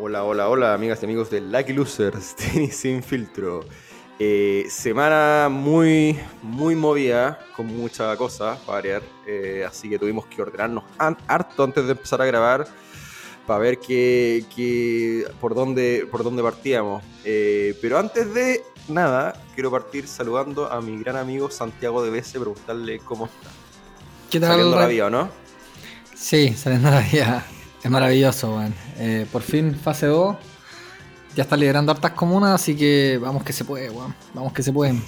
Hola, hola, hola, amigas y amigos de Lucky Losers, tenis sin filtro. Eh, semana muy, muy movida, con mucha cosa para variar, eh, así que tuvimos que ordenarnos harto antes de empezar a grabar para ver qué, qué, por, dónde, por dónde partíamos. Eh, pero antes de nada, quiero partir saludando a mi gran amigo Santiago de Bese, preguntarle cómo está. ¿Qué tal? Saliendo la vida, ¿o no? Sí, saliendo la vida. Es maravilloso, weón. Eh, por fin, fase 2. Ya está liderando hartas comunas, así que vamos que se puede, weón. Vamos que se pueden.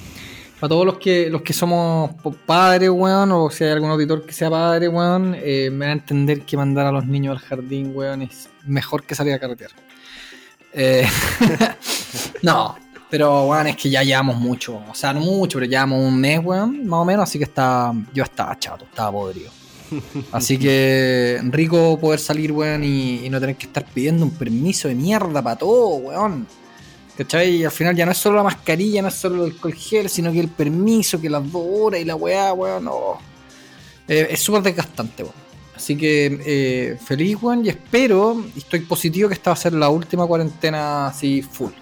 Para todos los que, los que somos padres, weón, o si hay algún auditor que sea padre, weón, eh, me va a entender que mandar a los niños al jardín, weón, es mejor que salir a carretear. Eh, no, pero, weón, es que ya llevamos mucho. O sea, no mucho, pero llevamos un mes, weón, más o menos, así que está, yo estaba chato, estaba podrido. Así que rico poder salir, weón, y, no tener que estar pidiendo un permiso de mierda para todo, weón. ¿Cachai? Y al final ya no es solo la mascarilla, no es solo el alcohol sino que el permiso, que las dos horas y la weá, weón, no. Eh, es súper desgastante, weón. Así que eh, feliz, weón, y espero, y estoy positivo que esta va a ser la última cuarentena así full.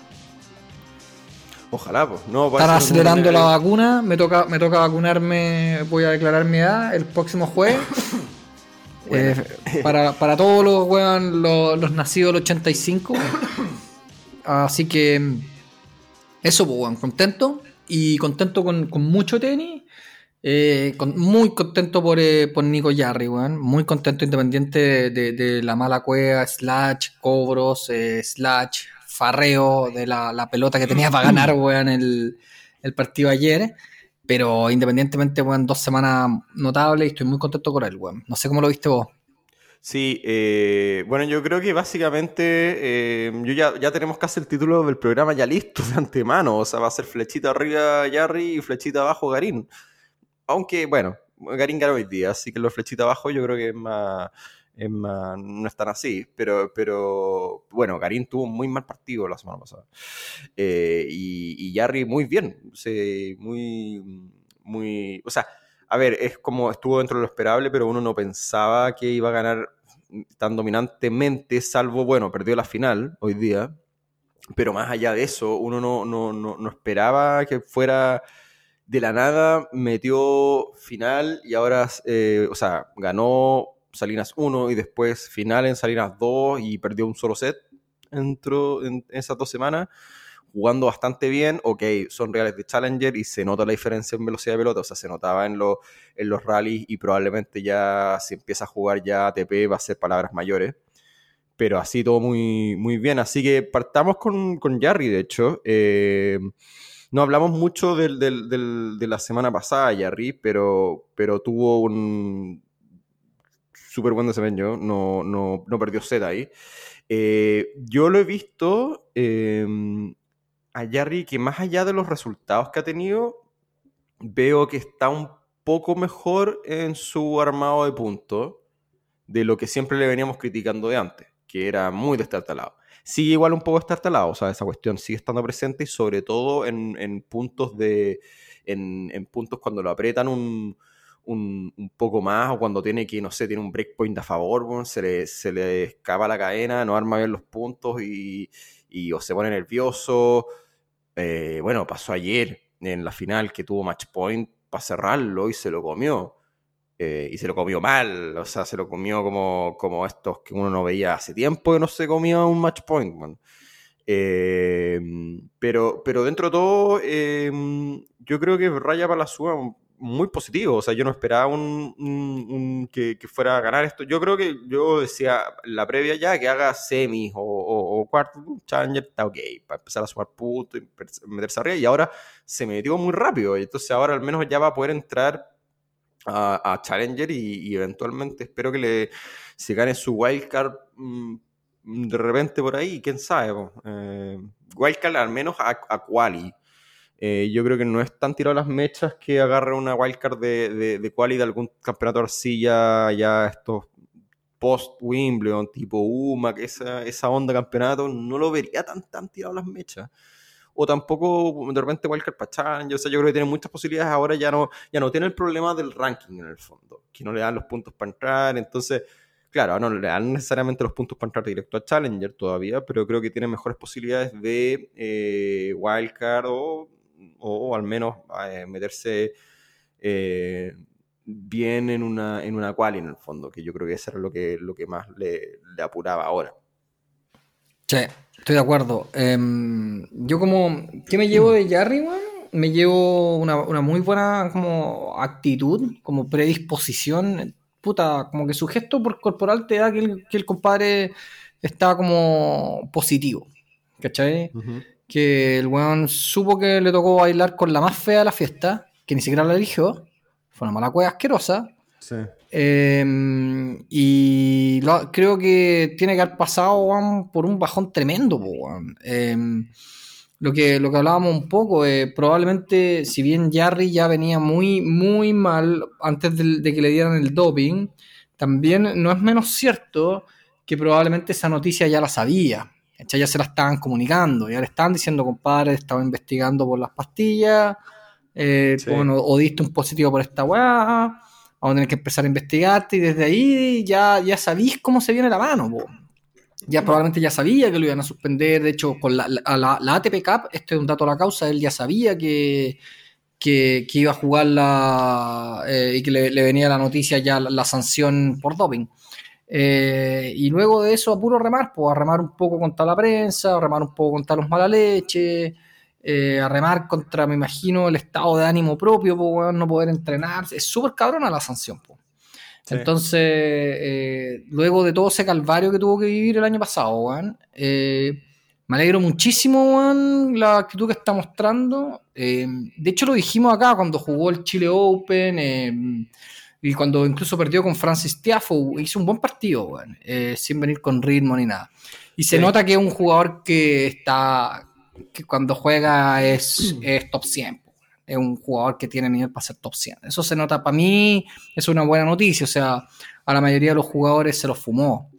Ojalá, pues. No, Están acelerando la vacuna, me toca, me toca vacunarme, voy a declarar mi edad el próximo jueves. Eh, para, todos los, weón, los, nacidos del 85. Así que eso, pues, weón, contento. Y contento con, mucho tenis. Eh, muy contento por, eh, por Nico Yarri, weón. Muy contento independiente de, la mala cueva, slash, cobros, slash, farreo de la, pelota que tenía para ganar, weón, el, el partido ayer. Pero independientemente, weón, dos semanas notables y estoy muy contento con él, weón. No sé cómo lo viste vos. Sí, eh, bueno, yo creo que básicamente eh, yo ya, ya tenemos casi el título del programa ya listo de antemano. O sea, va a ser flechita arriba Yarry y flechita abajo Garín. Aunque, bueno, Garín ganó hoy día, así que los flechita abajo yo creo que es más, no están así, pero, pero bueno, Garín tuvo un muy mal partido la semana pasada. Eh, y, Yarry muy bien, muy, muy, o sea, a ver, es como estuvo dentro de lo esperable, pero uno no pensaba que iba a ganar tan dominantemente, salvo, bueno, perdió la final hoy día, pero más allá de eso, uno no, no, no esperaba que fuera de la nada, metió final y ahora, eh, o sea, ganó Salinas 1 y después final en Salinas 2 y perdió un solo set entró en esas dos semanas, jugando bastante bien. Ok, son reales de Challenger y se nota la diferencia en velocidad de pelota, o sea, se notaba en, en los rallies y probablemente ya si empieza a jugar ya ATP va a ser palabras mayores. Pero así todo muy, muy bien. Así que partamos con, con Jarry, de hecho. Eh, no hablamos mucho de la semana pasada, Jarry, pero, pero tuvo un súper buen desempeño, no, no, no perdió set ahí. Eh, yo lo he visto em, a Jarry que más allá de los resultados que ha tenido, veo que está un poco mejor en su armado de puntos de lo que siempre le veníamos criticando de antes, que era muy destartalado. Sigue igual un poco destartalado, o sea, esa cuestión sigue estando presente y sobre todo en, en puntos de... En, en puntos cuando lo aprietan un, un, poco más o cuando tiene que, no sé, tiene un breakpoint a favor, se, le, se le escapa la cadena, no arma bien los puntos y, o se pone nervioso. Eh, bueno, pasó ayer en la final que tuvo match point para cerrarlo y se lo comió. Eh, y se lo comió mal, o sea, se lo comió como, como estos que uno no veía hace tiempo que no se comía un match point. Eh, pero, pero dentro de todo, yo creo que raya para la suba muy positivo. O sea, yo no esperaba un, que, fuera a ganar esto. Yo creo que yo decía la previa ya que haga semis o, o, cuarto, Challenger está ok, para empezar a sumar puntos y meterse arriba. Y ahora se metió muy rápido. Entonces ahora al menos ya va a poder entrar a, Challenger y, eventualmente espero que le se gane su wildcard mm, de repente por ahí, quién sabe. Eh, wildcard al menos a, a quali. Eh, yo creo que no es tan tirado las mechas que agarre una wildcard de, de, de quali de algún campeonato de arcilla, ya estos post-Wimbledon, tipo UMA, que esa, esa onda campeonato, no lo vería tan, tan tirado las mechas. O tampoco de repente wildcard para yo, sé, yo creo que tiene muchas posibilidades. Ahora ya no, ya no tiene el problema del ranking en el fondo, que no le dan los puntos para entrar. Entonces, Claro, no le dan necesariamente los puntos para entrar directo a Challenger todavía, pero creo que tiene mejores posibilidades de eh, wildcard o, o, al menos eh, meterse eh, bien en una, en una quali en el fondo, que yo creo que eso era lo que, lo que más le, le apuraba ahora. Sí, estoy de acuerdo. Em, yo como, ¿qué me llevo de Jarry, weón? Me llevo una, una, muy buena como actitud, como predisposición. Puta, como que su gesto por corporal te da que el, que el compadre está como positivo. ¿Cachai? Uh -huh. Que el weón supo que le tocó bailar con la más fea de la fiesta, que ni siquiera la eligió. Fue una mala cueva asquerosa. Sí. Eh, y lo, creo que tiene que haber pasado weón, por un bajón tremendo. Weón. Eh, lo, que, lo que hablábamos un poco, eh, probablemente si bien Jarry ya venía muy, muy mal antes de, de, que le dieran el doping, también no es menos cierto que probablemente esa noticia ya la sabía. Ya se la estaban comunicando, ya le estaban diciendo, compadre, estaba investigando por las pastillas, sí. bueno, o diste un positivo por esta weá vamos a tener que empezar a investigarte y desde ahí ya, ya sabís cómo se viene la mano. Po. Ya probablemente ya sabía que lo iban a suspender, de hecho con la, la, la, ATP Cup, este es un dato a la causa, él ya sabía que, que, que iba a jugar la, eh, y que le, le, venía la noticia ya la sanción por doping. Eh, y luego de eso a puro remar, pues a remar un poco contra la prensa, a remar un poco contra los mala leche, eh, a remar contra, me imagino, el estado de ánimo propio, po, no poder entrenar. Es súper cabrona la sanción. Sí. Entonces, eh, luego de todo ese calvario que tuvo que vivir el año pasado, eh, me alegro muchísimo la actitud que está mostrando. Eh, de hecho, lo dijimos acá cuando jugó el Chile Open y cuando incluso perdió con Francis Tiafo. Hizo un buen partido, sin venir con ritmo ni nada. Y se sí. nota que es un jugador que está que cuando juega es, es, top 100. Es un jugador que tiene nivel para ser top 100. Eso se nota para mí, es una buena noticia. O sea, a la mayoría de los jugadores se los fumó.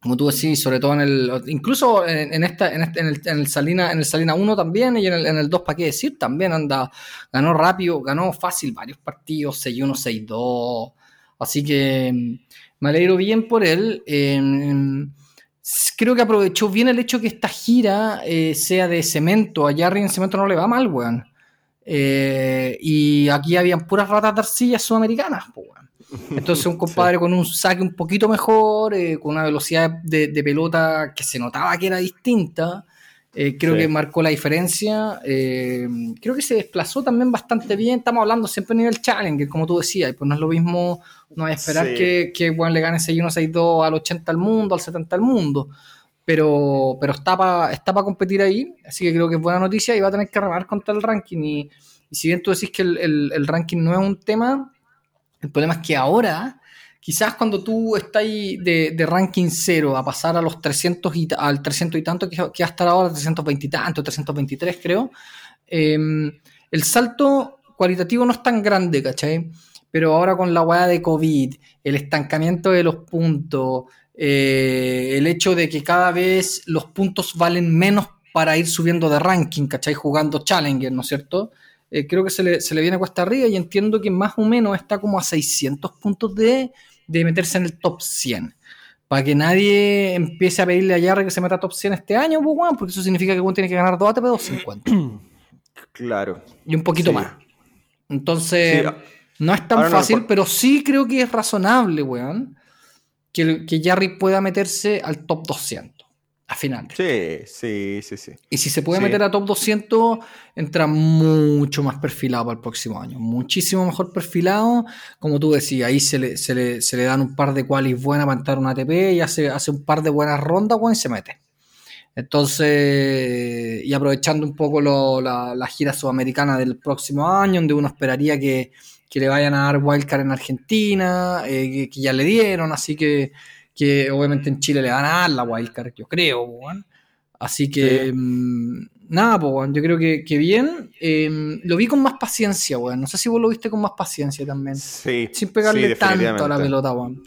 Como tú decís, sobre todo en el. Incluso en, esta, en, este, en, el, en, el, Salina, en el Salina 1 también y en el, en el 2, ¿para qué decir? También anda. Ganó rápido, ganó fácil varios partidos, 6-1, 6-2. Así que me alegro bien por él. Eh, creo que aprovechó bien el hecho que esta gira eh, sea de cemento. A Jarry en cemento no le va mal, weón. Eh, y aquí habían puras ratas de arcilla sudamericanas, weón. Entonces un compadre sí. con un saque un poquito mejor, eh, con una velocidad de, de, pelota que se notaba que era distinta, eh, creo sí. que marcó la diferencia. Eh, creo que se desplazó también bastante bien. Estamos hablando siempre a nivel challenger, como tú decías, pues no es lo mismo, no hay esperar sí. que, que bueno, le gane 6-1, 6-2 al 80 al mundo, al 70 al mundo. Pero, pero está para está pa competir ahí, así que creo que es buena noticia y va a tener que remar contra el ranking. Y, si bien tú decís que el, el, ranking no es un tema, el problema es que ahora, quizás cuando tú estás de, de, ranking cero a pasar a los 300 y, al 300 y tanto, que, que hasta ahora 320 y tanto, 323 creo, eh, el salto cualitativo no es tan grande, ¿cachai? Pero ahora con la hueá de COVID, el estancamiento de los puntos, eh, el hecho de que cada vez los puntos valen menos para ir subiendo de ranking, ¿cachai? Jugando Challenger, ¿no es cierto? eh, creo que se le, se le, viene cuesta arriba y entiendo que más o menos está como a 600 puntos de, de meterse en el top 100. Para que nadie empiece a pedirle a Jarry que se meta a top 100 este año, pues, bueno, porque eso significa que uno tiene que ganar 2 ATP 250. Claro. Y un poquito sí. más. Entonces, sí. no es tan Ahora fácil, no, pero sí creo que es razonable, weón, que, que Jarry pueda meterse al top 200 a final. Sí, sí, sí, sí. Y si se puede sí. meter a top 200, entra mucho más perfilado para el próximo año. Muchísimo mejor perfilado. Como tú decías, ahí se le, se le, se le dan un par de qualis buenas para entrar a una ATP y hace, hace un par de buenas rondas, bueno, y se mete. Entonces, y aprovechando un poco lo, la, la, gira sudamericana del próximo año, donde uno esperaría que, que le vayan a dar wildcard en Argentina, eh, que, que ya le dieron, así que que obviamente en Chile le van a dar la wildcard, yo creo. Así que, sí. mmm, nada, pues, yo creo que, que bien. Eh, lo vi con más paciencia, weón. No sé si vos lo viste con más paciencia también. Sí. Sin pegarle sí, tanto a la pelota, weón.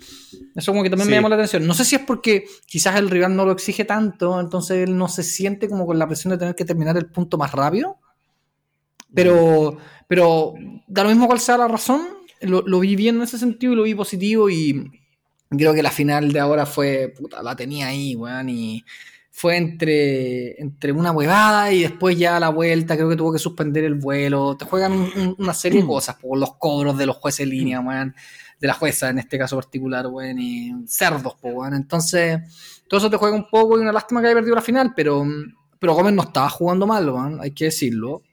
Eso como que también sí. me llamó la atención. No sé si es porque quizás el rival no lo exige tanto, entonces él no se siente como con la presión de tener que terminar el punto más rápido. Pero, pero da lo mismo cual sea la razón. Lo, lo vi bien en ese sentido y lo vi positivo y Creo que la final de ahora fue, puta, la tenía ahí, weón, y fue entre, entre una huevada y después ya la vuelta, creo que tuvo que suspender el vuelo. Te juegan una serie de cosas, por los cobros de los jueces en línea, weón, de la jueza en este caso particular, weón, y cerdos, weón. Entonces, todo eso te juega un poco y una lástima que haya perdido la final, pero, pero Gómez no estaba jugando mal, weón, hay que decirlo.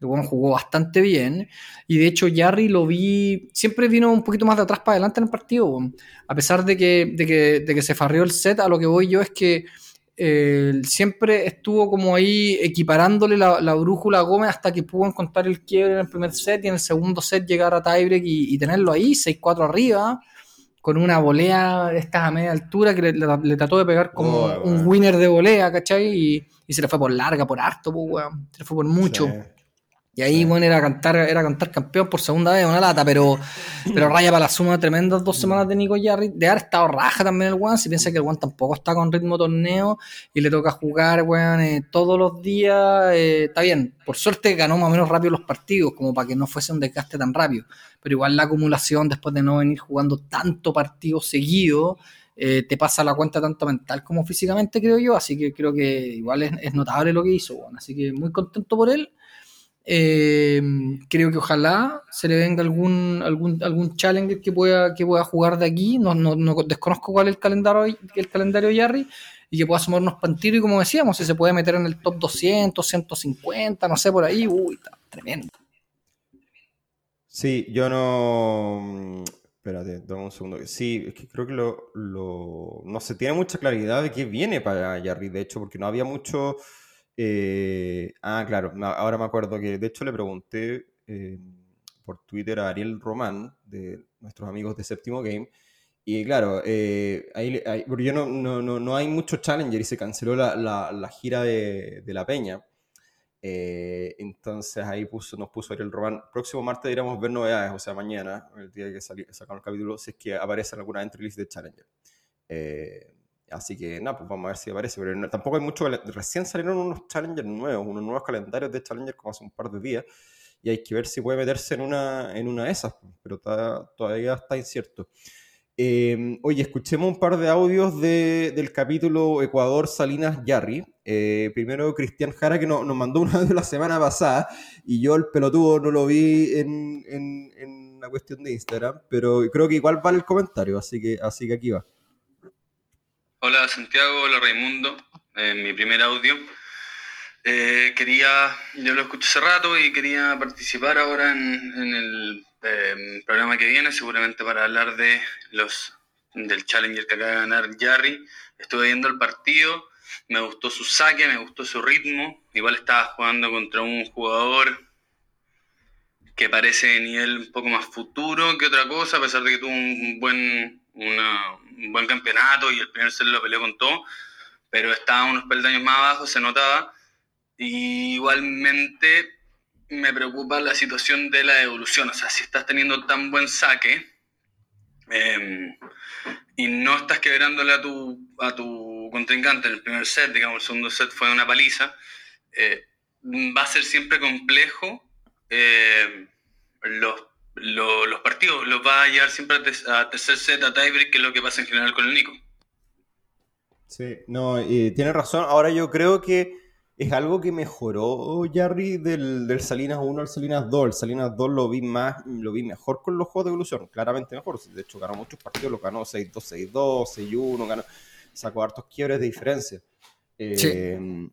El jugó bastante bien. Y de hecho, Jarry lo vi. Siempre vino un poquito más de atrás para adelante en el partido. A pesar de que, de que, de que se farrió el set, a lo que voy yo es que eh, siempre estuvo como ahí equiparándole la, brújula a Gómez hasta que pudo encontrar el quiebre en el primer set y en el segundo set llegar a tiebreak y, y tenerlo ahí, 6-4 arriba, con una volea de estas a media altura que le, trató de pegar como oh, un winner de volea, ¿cachai? Y, y, se le fue por larga, por harto, pues, Se le fue por mucho. Y ahí, bueno, era cantar, era cantar campeón por segunda vez, una lata, pero, pero raya para la suma tremendas dos semanas de Nico Jarry. De haber estado raja también el Juan, si piensa que el Juan tampoco está con ritmo torneo y le toca jugar, weón, eh, todos los días. Eh, está bien, por suerte ganó más o menos rápido los partidos, como para que no fuese un desgaste tan rápido. Pero igual la acumulación, después de no venir jugando tanto partido seguido, eh, te pasa la cuenta tanto mental como físicamente, creo yo. Así que creo que igual es, notable lo que hizo, weón. Así que muy contento por él. Eh, creo que ojalá se le venga algún, algún, algún challenger que pueda, que pueda jugar de aquí. No, no, desconozco cuál es el calendario, el calendario Yarry y que pueda sumarnos pantiro y como decíamos, si se puede meter en el top 200, 150, no sé, por ahí, uy, está tremendo. Sí, yo no... Espérate, dame un segundo. Sí, es que creo que lo, lo... no se tiene mucha claridad de qué viene para Yarry, de hecho, porque no había mucho eh, ah, claro, ahora me acuerdo que de hecho le pregunté eh, por Twitter a Ariel Román, de nuestros amigos de Séptimo Game, y claro, eh, ahí, porque yo no, no, no, hay mucho Challenger y se canceló la, la, gira de, de, La Peña. entonces ahí puso, nos puso Ariel Román. Próximo martes deberíamos ver novedades, o sea, mañana, el día que sacamos el capítulo, si es que aparece alguna entry list de Challenger. Así que, nada, pues vamos a ver si aparece. Pero tampoco hay mucho. Recién salieron unos challengers nuevos, unos nuevos calendarios de challenger como hace un par de días. Y hay que ver si puede meterse en una, en una de esas. Pero todavía está incierto. Em, oye, escuchemos un par de audios de, del capítulo Ecuador Salinas Yarri. Eh, primero, Cristian Jara, que nos mandó un audio la semana pasada. Y yo, el pelotudo, no lo vi en, en, en la cuestión de Instagram. Pero creo que igual vale el comentario. Así que, así que aquí va. Hola Santiago, hola Raimundo, en mi primer audio. Eh, quería, yo lo escuché hace rato y quería participar ahora en, el em, programa que viene, seguramente para hablar de los del Challenger que acaba de ganar Jarry. Estuve viendo el partido, me gustó su saque, me gustó su ritmo. Igual estaba jugando contra un jugador que parece de nivel un poco más futuro que otra cosa, a pesar de que tuvo un buen un buen campeonato y el primer set lo peleó con todo, pero estaba unos peldaños más abajo, se notaba. Y igualmente me preocupa la situación de la evolución, o sea, si estás teniendo tan buen saque em, y no estás quebrándole a tu, a tu contrincante en el primer set, digamos, el segundo set fue una paliza, eh, va a ser siempre complejo eh, los los partidos los va a llevar siempre a, tercer set, a tiebreak, que es lo que pasa en general con el Nico. Sí, no, y tiene razón. Ahora yo creo que es algo que mejoró Jarry del, del, Salinas 1 al Salinas 2. El Salinas 2 lo vi más, lo vi mejor con los juegos de evolución, claramente mejor. De hecho, ganó muchos partidos, lo ganó 6-2, 6-2, 6-1, ganó, sacó hartos quiebres de diferencia. Eh,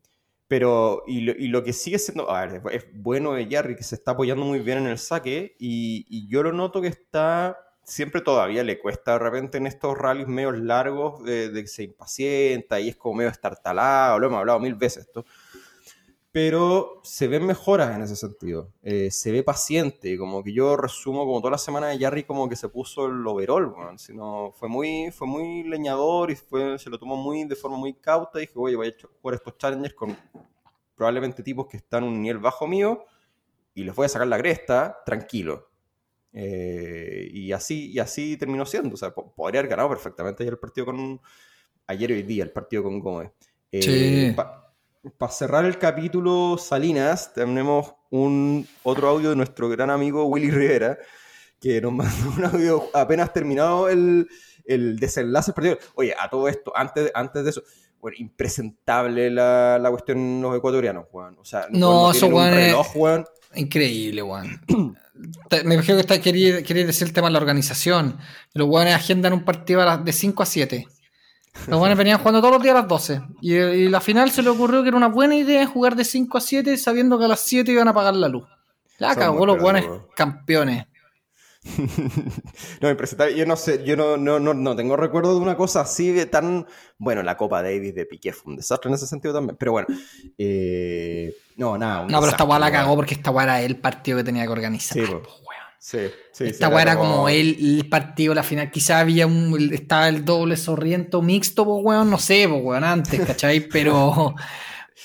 pero, y lo, y lo, que sigue siendo, a ver, es bueno de Jarry que se está apoyando muy bien en el saque y, yo lo noto que está, siempre todavía le cuesta de repente en estos rallies medio largos de, de que se impacienta y es como medio estartalado, lo hemos hablado mil veces esto, pero se ven mejoras en ese sentido. Eh, se ve paciente, como que yo resumo como toda la semana de Jarry como que se puso el overall, bueno, sino fue muy, fue muy leñador y fue, se lo tomó muy de forma muy cauta y dije, oye, voy a jugar estos challengers con probablemente tipos que están un nivel bajo mío y les voy a sacar la cresta tranquilo. Eh, y así y así terminó siendo. O sea, podría haber ganado perfectamente ayer el partido con... Ayer y hoy día el partido con Gómez. Eh, sí para cerrar el capítulo Salinas, tenemos un otro audio de nuestro gran amigo Willy Rivera, que nos mandó un audio apenas terminado el, el desenlace del partido. Oye, a todo esto, antes, antes de eso, bueno, impresentable la, la cuestión los ecuatorianos, Juan. O sea, No, eso, es- reloj, weón, Increíble. Te- Me imagino que está, quería, quería decir el tema de la organización. Los weones agendan un partido de 5 a 7. Los weones venían jugando todos los días a las 12. Y, y la final se le ocurrió que era una buena idea jugar de 5 a 7 sabiendo que a las 7 iban a apagar la luz. Ya cagó los pelotudos. campeones. no, impresentable. Yo no sé, yo no, no, no, no tengo recuerdo de una cosa así de tan. Bueno, la Copa Davis de Piqué fue un desastre en ese sentido también. Pero bueno, eh, no, nada. No, pero esta weá la cagó porque esta weá era el partido que tenía que organizar. Sí, po. Sí, sí. Esta sí, weá era como el, el partido, la final. Quizá había un. Estaba el doble sorriento mixto, pues weón. No sé, pues weón, antes, ¿cachai? Pero.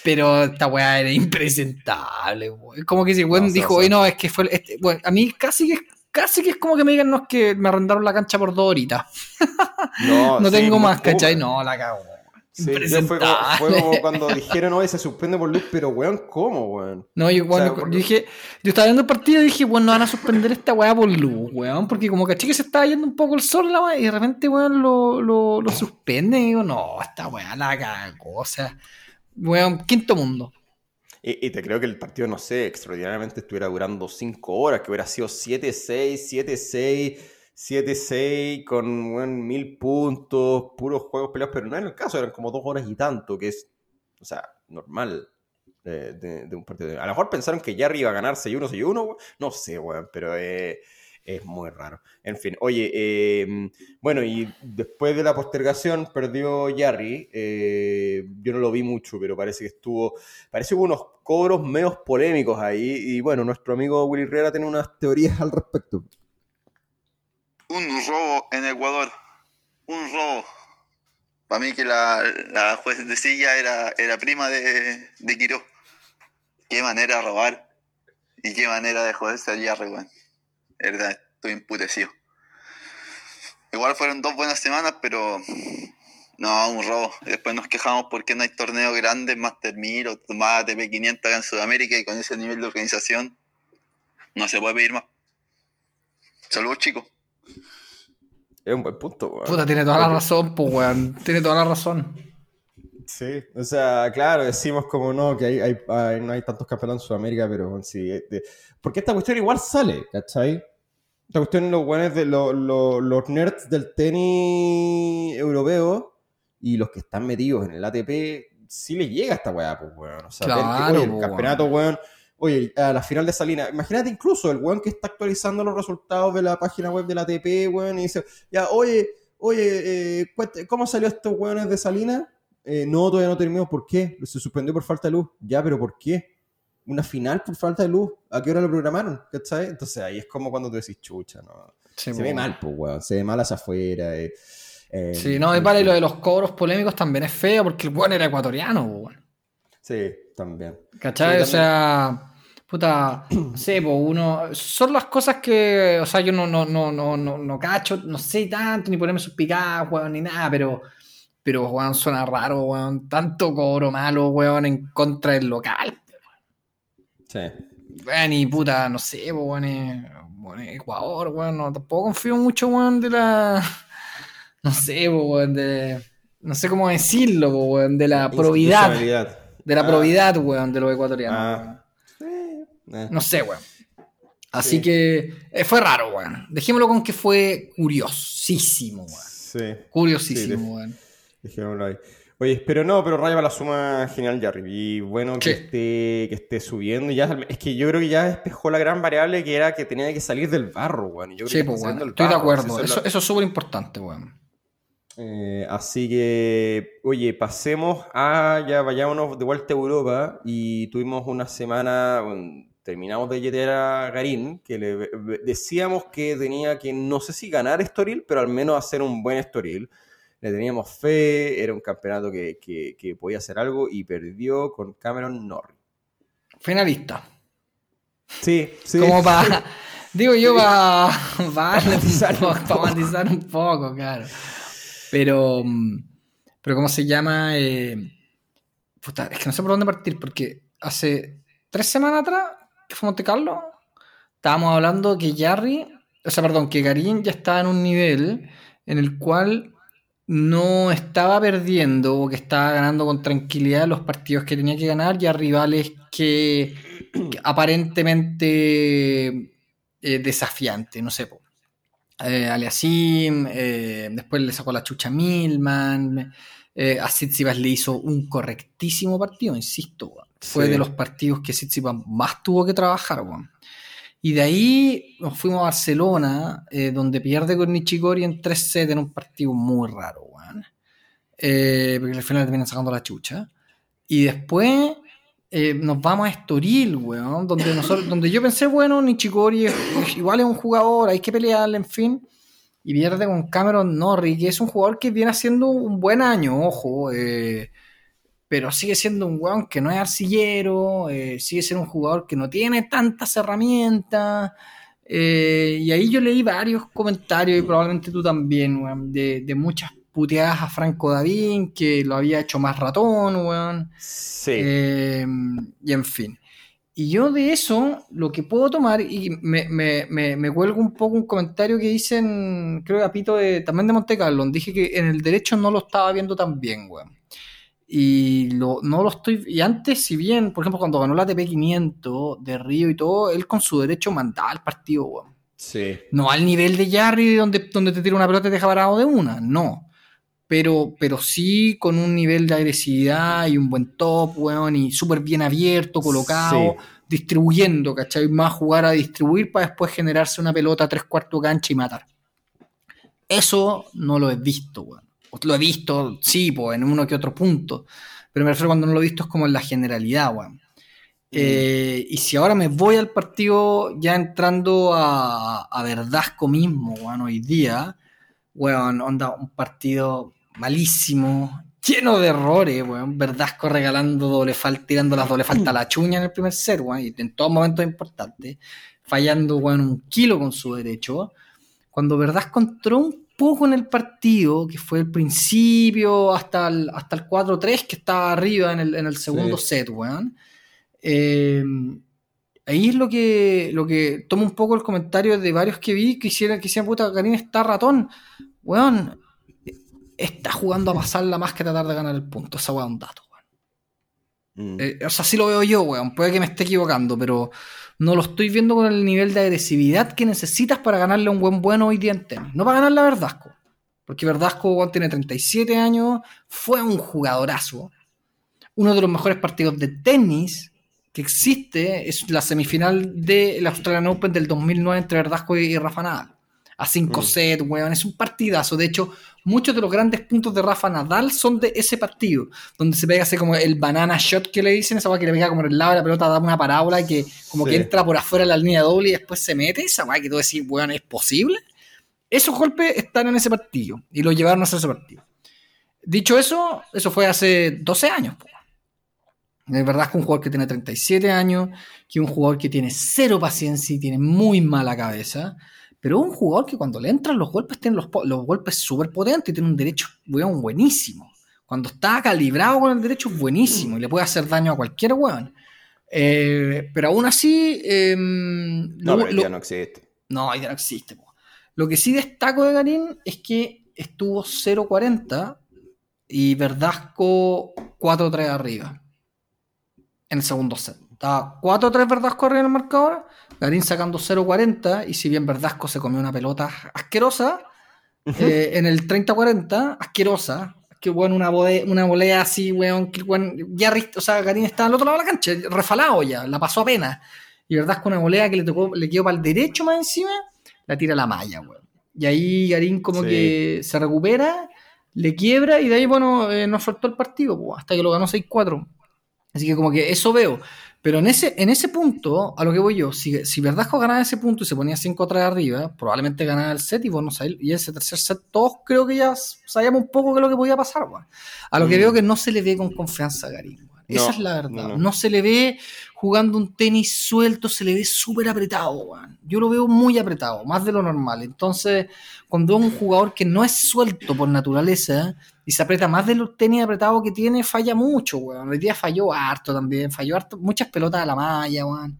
Pero esta weá era impresentable, weón. Como que si weón No, dijo, oye, no, es que fue. Este, bueno, a mí casi que. Casi que es como que me digan, no, es que me arrendaron la cancha por dos horitas. No, No tengo más, ¿cachai? No, la cago. Sí, ya fue, como, fue como cuando dijeron, oye, se suspende por luz, pero weón, ¿cómo, weón? No, yo, bueno, O sea, yo dije, yo estaba viendo el partido y dije, bueno, no van a suspender esta weá por luz, weón, porque como caché que se estaba yendo un poco el sol la weá, y de repente, weón, lo, lo, lo suspenden y digo, no, esta weá la cagó, o sea, weón, quinto mundo. Y, y te creo que el partido, no sé, extraordinariamente estuviera durando 5 horas, que hubiera sido 7-6, 7-6, 7-6, con weón, mil puntos, puros juegos peleados, pero no era el caso, eran como dos horas y tanto, que es, o sea, normal de, de- un partido. A lo mejor pensaron que Jerry iba a ganar 6-1, 6-1, weón. no sé, weón, pero eh, es muy raro. En fin, oye, eh, bueno, y después de la postergación perdió Jerry, eh, yo no lo vi mucho, pero parece que estuvo Parece que hubo unos cobros medios polémicos ahí. Y bueno, nuestro amigo Willy Herrera tiene unas teorías al respecto. Un robo en Ecuador. Un robo. Para mí que la, la juez de silla era, era prima de, de Quiró. Qué manera de robar. Y qué manera de joderse weón. De verdad, estoy emputecido. Igual fueron dos buenas semanas, pero no, un robo. Después nos quejamos porque no hay torneos grandes, Master 1000 o más ATP 500 acá en Sudamérica y con ese nivel de organización no se puede pedir más. Saludos, chicos. Es un buen punto, weón. Puta, tiene toda la razón, pues, weón, tiene toda la razón. Sí, o sea, claro, decimos como no, que hay, hay- hay- no hay tantos campeonatos en Sudamérica, pero bueno, sí. eh, de- porque esta cuestión igual sale, ¿cachai? Esta cuestión, los buenos de lo- lo- los nerds del tenis europeo y los que están metidos en el ATP, sí les llega esta weá, pues, weón. O sea, que, Claro, oye, el campeonato, weón. Oye, a la final de Salina, imagínate incluso el weón que está actualizando los resultados de la página web del ATP, weón, y dice, ya, oye, oye, eh, ¿cómo salió estos weones de Salina? Eh, no, todavía no terminó. ¿Por qué? Se suspendió por falta de luz. Ya, pero ¿por qué? Una final por falta de luz. ¿A qué hora lo programaron? ¿Cachai? Entonces ahí es como cuando tú decís chucha, ¿no? Sí, se ve mal, pues, weón. Se ve mal hacia afuera. eh, Sí, no, y vale, y lo de los cobros polémicos también es feo porque el weón era ecuatoriano, weón. Sí, también. ¿Cachai? Sí, o sea, puta, no sé, pues uno. Son las cosas que. O sea, yo no, no, no, no, no, no cacho, no sé tanto, ni ponerme suspicaz, weón, ni nada, pero. Pero, weón, suena raro, weón. Tanto cobro malo, weón, en contra del local. Sí. Weón, y puta, no sé, pues, weón, eh, weón, Ecuador, weón, no, tampoco confío mucho, weón, de la. No sé, pues, weón, de. No sé cómo decirlo, pues, weón, de la probidad. De la Ah, probidad, weón, de los ecuatorianos. Ah. Eh. No sé, weón. Así Sí. que eh, fue raro, weón. Dejémoslo con que fue curiosísimo, weón. Sí. Curiosísimo, Sí, weón. Dejémoslo ahí. Oye, pero no, pero Raya la suma genial, Jarry. Y bueno que, esté, que esté subiendo. y Ya, es que yo creo que ya despejó la gran variable que era que tenía que salir del barro, weón. Yo creo Sí, que pues, del Estoy de acuerdo. Eso, la- eso es súper importante, weón. Eh, así que, oye, pasemos a, ya vayámonos de vuelta a Europa y tuvimos una semana, bueno, terminamos de yetear a Garín, que le decíamos que tenía que, no sé si ganar Estoril, pero al menos hacer un buen Estoril. Le teníamos fe, era un campeonato que, que- que podía hacer algo y perdió con Cameron Norrie. Finalista. Sí, sí. Como para. Digo yo, para matizar un poco. matizar un poco, claro. Pero. Pero, ¿cómo se llama? Eh, puta, es que no sé por dónde partir, porque hace tres semanas atrás, que fue Monte Carlo, estábamos hablando que Jarry. O sea, perdón, que Garín ya estaba en un nivel en el cual no estaba perdiendo o que estaba ganando con tranquilidad los partidos que tenía que ganar y a rivales que, aparentemente eh, desafiante, no sé. Eh, Aliasim, eh, después le sacó la chucha Milman, eh, a le hizo un correctísimo partido, insisto, fue de los partidos que Sitsipas más tuvo que trabajar. Y de ahí nos fuimos a Barcelona, eh, donde pierde con Nichigori en 3 sets en un partido muy raro, weón. Eh, porque al final terminan sacando la chucha. Y después eh, nos vamos a Estoril, weón, donde, nosotros, donde yo pensé, bueno, Nichigori igual es un jugador, hay que pelearle, en fin. Y pierde con Cameron Norrie, que es un jugador que viene haciendo un buen año, ojo. Eh, pero sigue siendo un weón que no es arcillero, eh, sigue siendo un jugador que no tiene tantas herramientas. Eh, y ahí yo leí varios comentarios, y probablemente tú también, weón, de, muchas puteadas a Franco Davín, que lo había hecho más ratón, weón. Sí. Eh, y en fin. Y yo de eso lo que puedo tomar, y me, me, me, cuelgo un poco un comentario que dicen, creo que a Pito de, también de Monte Carlo, dije que en el derecho no lo estaba viendo tan bien, weón. Y lo, no lo estoy. Y antes, si bien, por ejemplo, cuando ganó la TP500 de Río y todo, él con su derecho mandaba al partido, weón. Sí. No al nivel de Jarry, donde, donde te tira una pelota y te deja parado de una, no. Pero, pero sí con un nivel de agresividad y un buen top, weón, y súper bien abierto, colocado, distribuyendo, ¿cachai? Más jugar a distribuir para después generarse una pelota a tres cuartos cancha y matar. Eso no lo he visto, weón lo he visto, sí, pues, en uno que otro punto. Pero me refiero cuando no lo he visto es como en la generalidad, weón. Mm. Eh, y si ahora me voy al partido ya entrando a, a Verdasco mismo, weón, hoy día, weón, onda, un partido malísimo, lleno de errores, weón. Verdasco regalando doble falta, tirando las doble falta a la chuña en el primer set, weón, y en todos momentos importantes, fallando, weón, un kilo con su derecho. Cuando Verdasco entró un poco en el partido, que fue el principio hasta el, hasta el 4-3 que estaba arriba en el, segundo set, weón. Eh, ahí es lo que, lo que tomo un poco el comentario de varios que vi que hicieron, que decían, puta, Karim está ratón. Weón, está jugando a pasarla más que tratar de ganar el punto. Esa weón un dato, weón. Mm. Eh, o sea, sí lo veo yo, weón. Puede que me esté equivocando, pero no lo estoy viendo con el nivel de agresividad que necesitas para ganarle a un buen bueno hoy día en tenis. No para ganarle a Verdasco. Porque Verdasco tiene 37 años, fue un jugadorazo. Uno de los mejores partidos de tenis que existe es la semifinal del Australian Open del 2009 entre Verdasco y Rafa Nadal. A 5 mm. sets, weón. Es un partidazo. De hecho, muchos de los grandes puntos de Rafa Nadal son de ese partido, donde se pega así como el banana shot que le dicen, esa que le pega como el lado de la pelota, da una parábola y que como que entra por afuera de la línea doble y después se mete, esa weá que tú decís, weón, ¿es posible? Esos golpes están en ese partido y lo llevaron a hacer ese partido. Dicho eso, eso fue hace 12 años. Es verdad que un jugador que tiene 37 años, que un jugador que tiene cero paciencia y tiene muy mala cabeza, pero es un jugador que cuando le entran los golpes, tiene los, golpes súper potentes y tiene un derecho weón, buenísimo. Cuando está calibrado con el derecho es buenísimo y le puede hacer daño a cualquier weón. Eh, pero aún así. Em, no, ya no existe. No, ya no existe. Lo que sí destaco de Garín es que estuvo 0.40 y Verdasco 4-3 arriba. En el segundo set. Estaba 4-3 Verdasco arriba en el marcador Garín sacando 0.40 y si bien Verdasco se comió una pelota asquerosa, eh, en el 30-40, asquerosa, que bueno, una, una volea así, weón, que ya, o sea, Garín estaba al otro lado de la cancha, refalado ya, la pasó apenas. Y Verdasco una volea que le tocó, le quedó para el derecho más encima, la tira a la malla, weón. Y ahí Garín como que se recupera, le quiebra y de ahí, bueno, eh, nos soltó el partido, hasta que lo ganó 6-4. Así que como que eso veo. Pero en ese, en ese punto, a lo que voy yo, si, si Verdasco ganaba ese punto y se ponía 5 atrás arriba, probablemente ganaba el set y vos no y ese tercer set todos creo que ya sabíamos un poco qué es lo que podía pasar, A lo que mm. veo que no se le ve con confianza a Garín, Esa es la verdad. No, se le ve jugando un tenis suelto, se le ve súper apretado, Yo lo veo muy apretado, más de lo normal. Entonces, cuando es un jugador que no es suelto por naturaleza, y se aprieta más de los tenis apretados que tiene, falla mucho, weón. Hoy día falló harto también, falló harto, muchas pelotas a la malla, weón.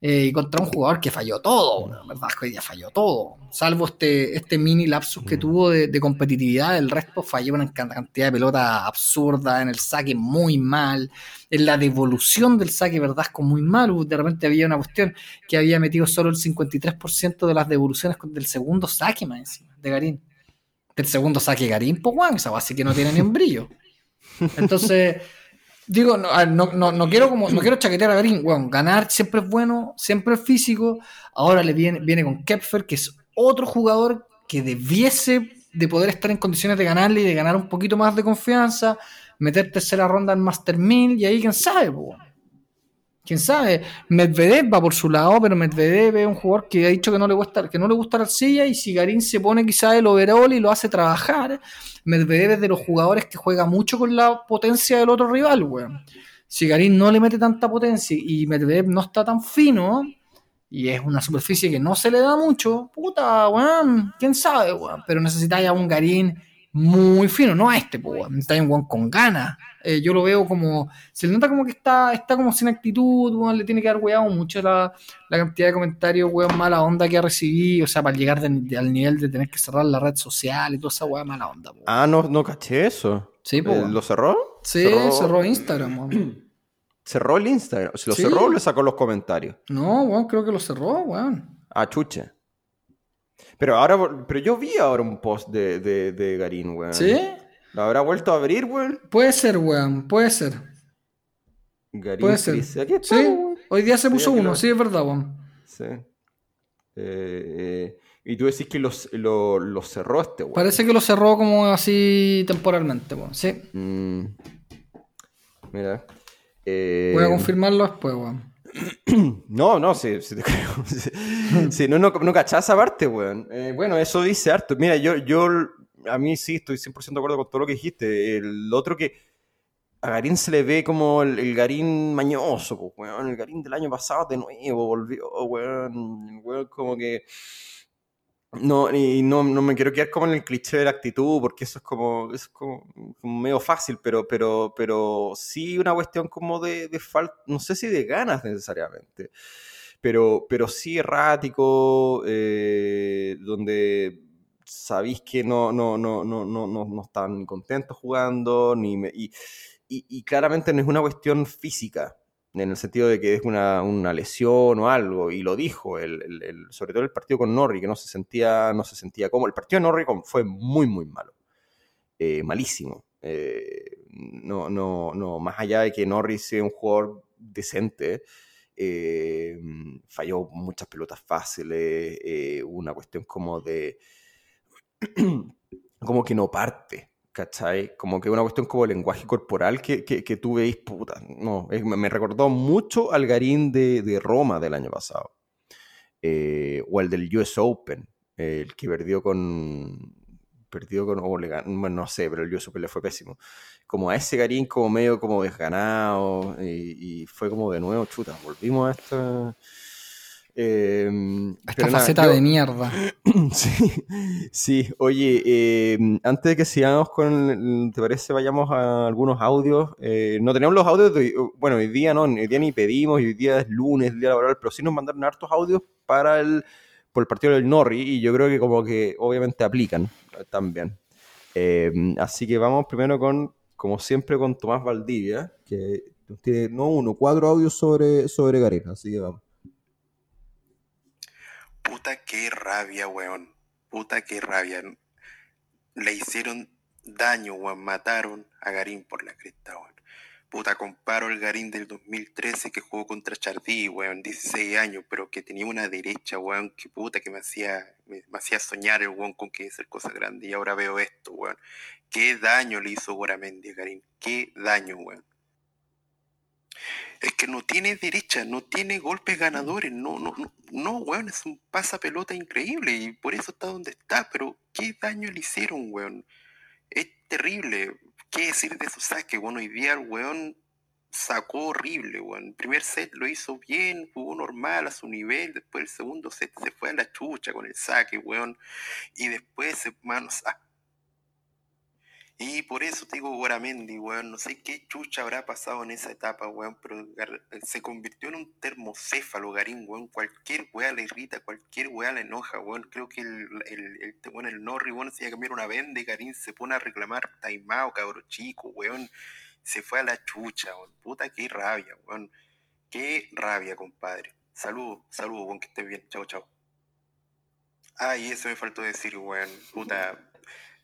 eh, y contra un jugador que falló todo, ¿verdad? Que hoy día falló todo, salvo este, este mini lapsus que tuvo de, competitividad, el resto falló una cantidad de pelota absurda, en el saque muy mal, en la devolución del saque, ¿verdad? Con muy mal, de repente había una cuestión que había metido solo el 53% de las devoluciones del segundo saque más encima, de Garín. Del segundo saque Garín, pues, bueno, esa base que no tiene ni un brillo. Entonces... Digo, no, no, no, quiero como, no quiero chaquetear a Garín, bueno, ganar siempre es bueno, siempre es físico. Ahora le viene, viene con Kepfer, que es otro jugador que debiese de poder estar en condiciones de ganarle y de ganar un poquito más de confianza, meter tercera ronda en Master 1000 y ahí quién sabe, quién sabe. Medvedev va por su lado, pero Medvedev es un jugador que ha dicho que no le gusta, que no le gusta la silla y si Garín se pone quizá el overall y lo hace trabajar, Medvedev es de los jugadores que juega mucho con la potencia del otro rival, weón. Si Garín no le mete tanta potencia y Medvedev no está tan fino, y es una superficie que no se le da mucho, puta, weón, quién sabe, weón. Pero necesitáis a un Garín muy fino, no a este, pues, necesitáis un weón con ganas. Eh, yo lo veo como, se le nota como que está, está como sin actitud, weón, le tiene que dar weón mucho la, cantidad de comentarios, weón, mala onda que ha recibido, o sea, para llegar al nivel de tener que cerrar la red social y toda esa weón mala onda. Ah, no, no caché eso. Sí, pues. ¿Lo cerró? Sí, cerró, Instagram, weón. ¿Cerró el Instagram? Si lo cerró o le sacó los comentarios. No, weón, creo que lo cerró, weón. Ah, chuche. Pero ahora, pero yo vi ahora un post de, de, de Garín, weón. ¿Sí? ¿Lo habrá vuelto a abrir, weón? Puede ser, weón, puede ser. puede ser. sí, hoy día se puso uno, sí, es verdad, weón. Sí. Eh, eh, y tú decís que lo, lo, cerró este, weón. Parece que lo cerró como así temporalmente, weón, sí. Mm. Mira. Eh, Voy a confirmarlo después, weón. No, no, sí, sí te creo. sí, no, no, no cachás esa parte, weón. bueno, eso dice harto. Mira, yo, yo a mí sí estoy 100% de acuerdo con todo lo que dijiste. El otro que a Garín se le ve como el, Garín mañoso, pues, weón. El Garín del año pasado de nuevo volvió, weón. weón como que. No, y no, no, me quiero quedar como en el cliché de la actitud, porque eso es como, es como, medio fácil, pero, pero, pero sí una cuestión como de, de falta, no sé si de ganas necesariamente, pero, pero sí errático, eh, donde sabéis que no, no, no, no, no, no, están contentos jugando, ni y, y, claramente no es una cuestión física, en el sentido de que es una, una lesión o algo, y lo dijo, el, el, sobre todo el partido con Norri, que no se sentía, no se sentía como. El partido de Norri fue muy, muy malo, eh, malísimo. Eh, no, no, no, más allá de que Norri sea un jugador decente, eh, falló muchas pelotas fáciles, una cuestión como de como que no parte, ¿cachai? Como que una cuestión como el lenguaje corporal que, que, tú veis, puta, no, me recordó mucho al Garín de, de Roma del año pasado, eh, o el del US Open, el que perdió con, perdió con, bueno, no sé, pero el US Open le fue pésimo. Como a ese Garín como medio como desganado, y, y fue como de nuevo, chuta, volvimos a esta Em, Esta faceta de mierda. sí, sí. Oye, em, antes de que sigamos con, ¿te parece? Vayamos a algunos audios. Eh, no tenemos los audios, de, bueno, hoy día no, hoy día ni pedimos, hoy día es lunes, día laboral, pero sí nos mandaron hartos audios para el, por el partido del Norri y yo creo que como que obviamente aplican también. Em, así que vamos primero con, como siempre, con Tomás Valdivia, que tiene, no uno, cuatro audios sobre, sobre Garena, así que vamos. Puta qué rabia, weón. Puta qué rabia. Le hicieron daño, weón. Mataron a Garín por la cresta, weón. Puta, comparo el Garín del 2013 que jugó contra Chardí, weón, 16 años, pero que tenía una derecha, weón, que puta, que me hacía, me, hacía soñar el weón con que hacer cosas grandes. Y ahora veo esto, weón. Qué daño le hizo Goramendi a Garín. Qué daño, weón es que no tiene derecha, no tiene golpes ganadores, no, no, no, no, weón, es un pasapelota increíble y por eso está donde está, pero qué daño le hicieron, weón. Es terrible. ¿Qué decir de su saque? Bueno, hoy día el weón sacó horrible, weón. El primer set lo hizo bien, jugó normal a su nivel, después el segundo set se fue a la chucha con el saque, weón. Y después, manos, Y por eso te digo Guaramendi, weón. No sé qué chucha habrá pasado en esa etapa, weón. Pero Gar- se convirtió en un termocéfalo, Garín, weón. Cualquier weá le irrita, cualquier weá le enoja, weón. Creo que el, el, el, el, Norri, weón, se iba a una venda y Garín se pone a reclamar taimado, cabro chico, weón. Se fue a la chucha, weón. Puta, qué rabia, weón. Qué rabia, compadre. Saludos, saludos, weón, que estés bien. Chao, chao. Ah, y eso me faltó decir, weón. Puta,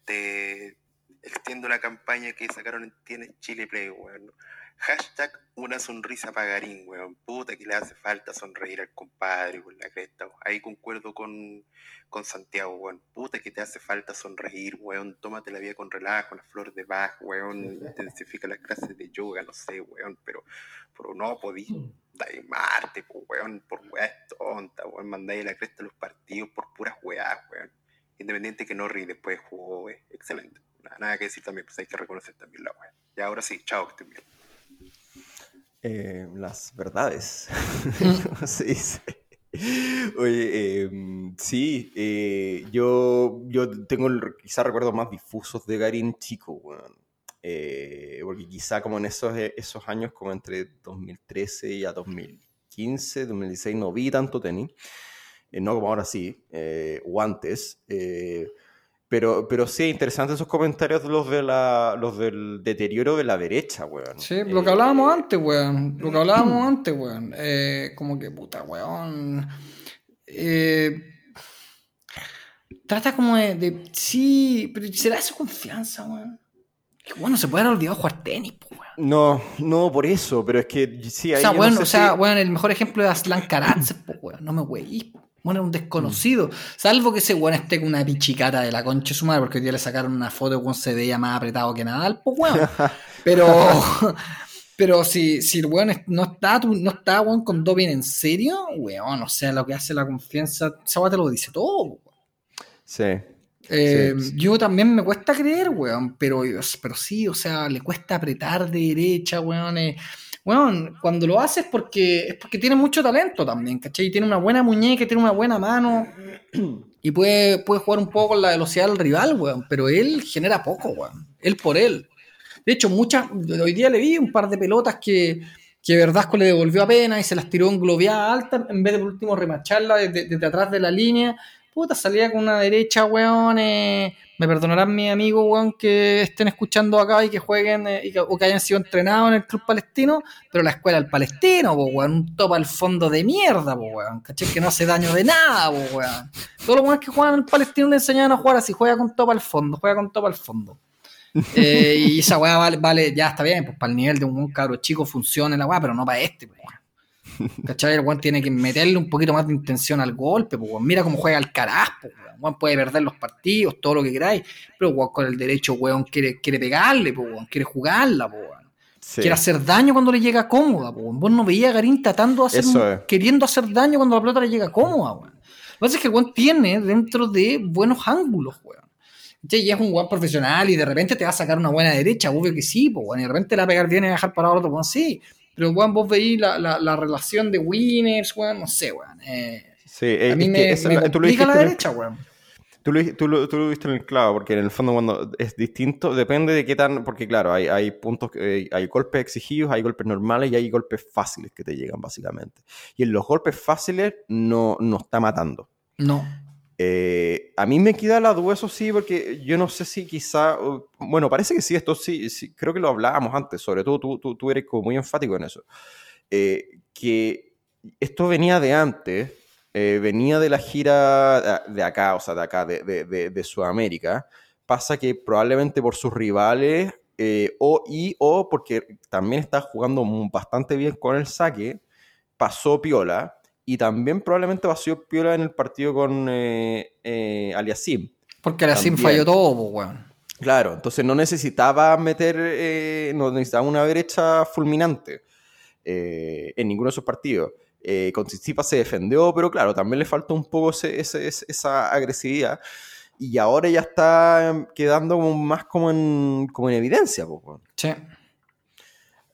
te extiendo la campaña que sacaron en Tienes Chile Play, weón. Hashtag una sonrisa para Garín, weón. Puta que le hace falta sonreír al compadre con la cresta. weón. Ahí concuerdo con, con Santiago, weón. Puta que te hace falta sonreír, weón. Tómate la vida con relajo, las flores de Bach, weón. Intensifica las clases de yoga, no sé, weón. Pero, pero no podís taimarte, pues, weón, por weas tontas, weón. Mandáis la cresta a los partidos por puras weas, weón. Independiente que Norri después jugó, eh, excelente. Nada, nada que decir también, pues hay que reconocer también la wea. Y ahora sí, chao, que estén bien. Eh, las verdades. sí, sí. Oye, eh, sí, eh, yo, yo tengo quizá recuerdos más difusos de Garín chico, weón. Eh, porque quizá como en esos, esos años, como entre 2013 y a 2015, 2016, no vi tanto tenis. Eh, no como ahora sí, eh, o antes. Pero, pero sí, interesantes esos comentarios los, de la, los del deterioro de la derecha, weón. Sí, lo que Eh, hablábamos antes, weón. Lo que hablábamos antes, weón. Eh, como que puta, weón. Eh, trata como de, de- Sí, pero será esa confianza, weón. Que bueno, se puede haber olvidado jugar tenis, po, weón. No, no por eso, pero es que sí, O ahí sea, yo no weón, sé o sea, si- weón, el mejor ejemplo es Aslan Karatsev, po, weón. No me weís, po. Bueno, es un desconocido. Salvo que ese weón esté con una pichicata de la concha de su madre, porque hoy día le sacaron una foto con se veía más apretado que Nadal, pues weón. Pero, pero si, si el weón no está, no está weón con doping en serio, weón, o sea, lo que hace la confianza, esa weón te lo dice todo, weón. Sí. Eh, Sí, sí. Yo también me cuesta creer, weón, pero, pero sí, o sea, le cuesta apretar de derecha, weón. eh. Weón, cuando lo hace es porque, es porque tiene mucho talento también, ¿cachai? Tiene una buena muñeca, tiene una buena mano y puede, puede jugar un poco con la velocidad del rival, weón, pero él genera poco, weón. Él por él. De hecho, muchas, hoy día le vi un par de pelotas que, que Verdasco le devolvió apenas y se las tiró en globeada alta en vez de por último remacharla desde, desde atrás de la línea. Puta, salía con una derecha, weón. eh, me perdonarán mis amigos, weón, que estén escuchando acá y que jueguen eh, y que- o que hayan sido entrenados en el club palestino, pero la escuela del palestino, po, weón, un topa al fondo de mierda, po, weón, ¿cachai? Que no hace daño de nada, po, weón. Todos los weones que juegan en el palestino le enseñaban a jugar así, juega con topa al fondo, juega con topa al fondo. Eh, y esa weá vale, vale, ya está bien, pues para el nivel de un buen cabro chico funciona la weá, pero no para este, weón. ¿Cachai? El weón tiene que meterle un poquito más de intención al golpe, pues. Mira cómo juega el carajo, pues. Weón puede perder los partidos, todo lo que queráis, pero weón con el derecho, weón, quiere, quiere pegarle, pues, quiere jugarla, pues, sí. Quiere hacer daño cuando le llega cómoda, pues. Vos no veías a Garín tratando de hacer, es. queriendo hacer daño cuando la pelota le llega cómoda, weón. Lo que pasa es que weón tiene dentro de buenos ángulos, weón. Y es un weón profesional y de repente te va a sacar una buena derecha, obvio que sí, pues. Y de repente le va a pegar bien y va a dejar parado al otro, weón, sí. Pero, weón, vos veís la, la, la relación de winners, weón, no sé, weón. Eh, Sí, eh, a mí es me, esa- me tú lo la en el- derecha, weón. Tú lo, tú, lo, tú lo viste en el clavo, porque en el fondo cuando es distinto, depende de qué tan, porque claro, hay, hay puntos, que- hay golpes exigidos, hay golpes normales y hay golpes fáciles que te llegan básicamente. Y en los golpes fáciles no, no está matando. No. Eh, a mí me queda la duda, eso sí, porque yo no sé si quizá, bueno, parece que sí, esto sí, sí, creo que lo hablábamos antes, sobre todo tú, tú, tú eres como muy enfático en eso, Eh, que esto venía de antes, eh, venía de la gira de acá, o sea, de acá, de, de, de- Sudamérica, pasa que probablemente por sus rivales o, y o porque también está jugando bastante bien con el saque, pasó piola y también probablemente pasó piola en el partido con eh, eh, Aliasim. Porque la SIM También. falló todo, pues, weón. Claro, entonces no necesitaba meter, eh, no necesitaba una derecha fulminante eh, en ninguno de esos partidos. Con Tsitsipas se defendió, pero claro, también le faltó un poco ese- ese- ese- esa agresividad. Y ahora ya está quedando como más como en, como en evidencia. pues, weón. Sí.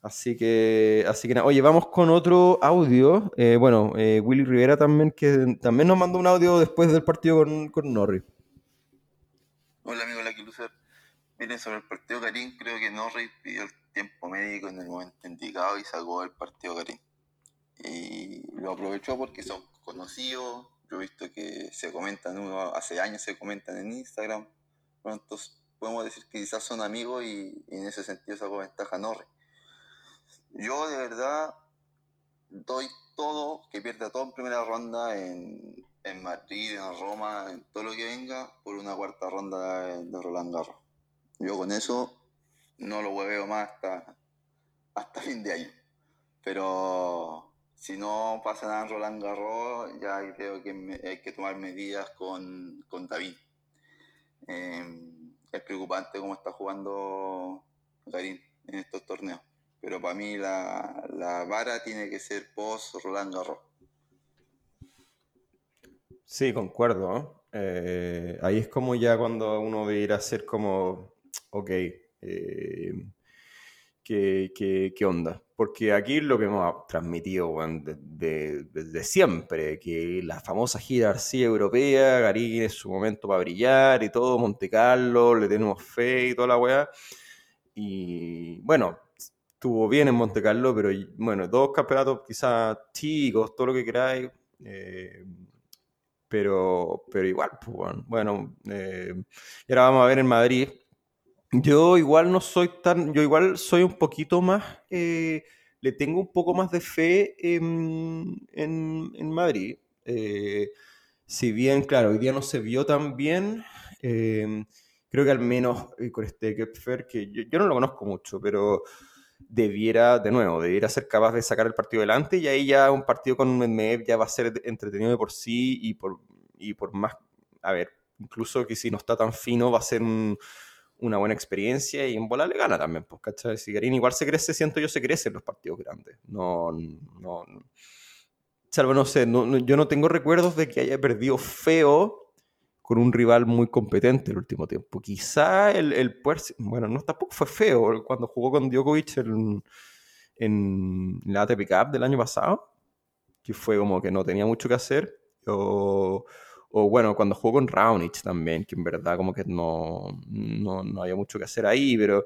Así que, así que nada. Oye, vamos con otro audio. Eh, bueno, eh, Willy Rivera también, que también nos mandó un audio después del partido con, con Norris. Hola amigo Lucky Loser. Miren, sobre el partido Karim, creo que Norris pidió el tiempo médico en el momento indicado y sacó el partido Karim. Y lo aprovechó porque son conocidos. Yo he visto que se comentan, uno hace años se comentan en Instagram. Bueno, entonces podemos decir que quizás son amigos y, en ese sentido sacó ventaja Norris. Yo de verdad doy todo, que pierda todo en primera ronda en, en Madrid, en Roma, en todo lo que venga, por una cuarta ronda de, Roland Garros. Yo con eso no lo hueveo más hasta, hasta fin de año. Pero si no pasa nada en Roland Garros, ya creo que me- hay que tomar medidas con, con David. Eh, es preocupante cómo está jugando Garín en estos torneos. Pero para mí la, la vara tiene que ser post Roland Garros. Sí, concuerdo. ¿no? Eh, ahí es como ya cuando uno debería hacer como, ok, eh, ¿qué, qué, qué onda? Porque aquí lo que hemos transmitido de- desde siempre, que la famosa gira García europea, Garín es su momento para brillar y todo, Monte Carlo, le tenemos fe y toda la weá. Y bueno, estuvo bien en Monte Carlo, pero bueno, dos campeonatos quizás chicos, todo lo que queráis. eh, pero, pero igual, pues, bueno, bueno, eh, y ahora vamos a ver en Madrid. Yo igual no soy tan, yo igual soy un poquito más, eh, le tengo un poco más de fe en, en- en Madrid. Eh, si bien, claro, hoy día no se vio tan bien, eh, creo que al menos eh, con este Kepfer, que yo, yo no lo conozco mucho, pero debiera, de nuevo, debiera ser capaz de sacar el partido adelante y ahí ya un partido con Medvedev ya va a ser entretenido de por sí y por, y por más, a ver, incluso que si no está tan fino va a ser un- una buena experiencia y en bola le gana también, pues, ¿cachai? Si Garín igual se crece, siento yo, se crece en los partidos grandes. No, no, no. Salvo, no sé, no- no- yo no tengo recuerdos de que haya perdido feo con un rival muy competente el último tiempo. Quizá el, el Puerto, bueno, no, tampoco fue feo cuando jugó con Djokovic en, en la ATP Cup del año pasado, que fue como que no tenía mucho que hacer. O, o bueno, cuando jugó con Raonic también, que en verdad como que no, no, no había mucho que hacer ahí, pero,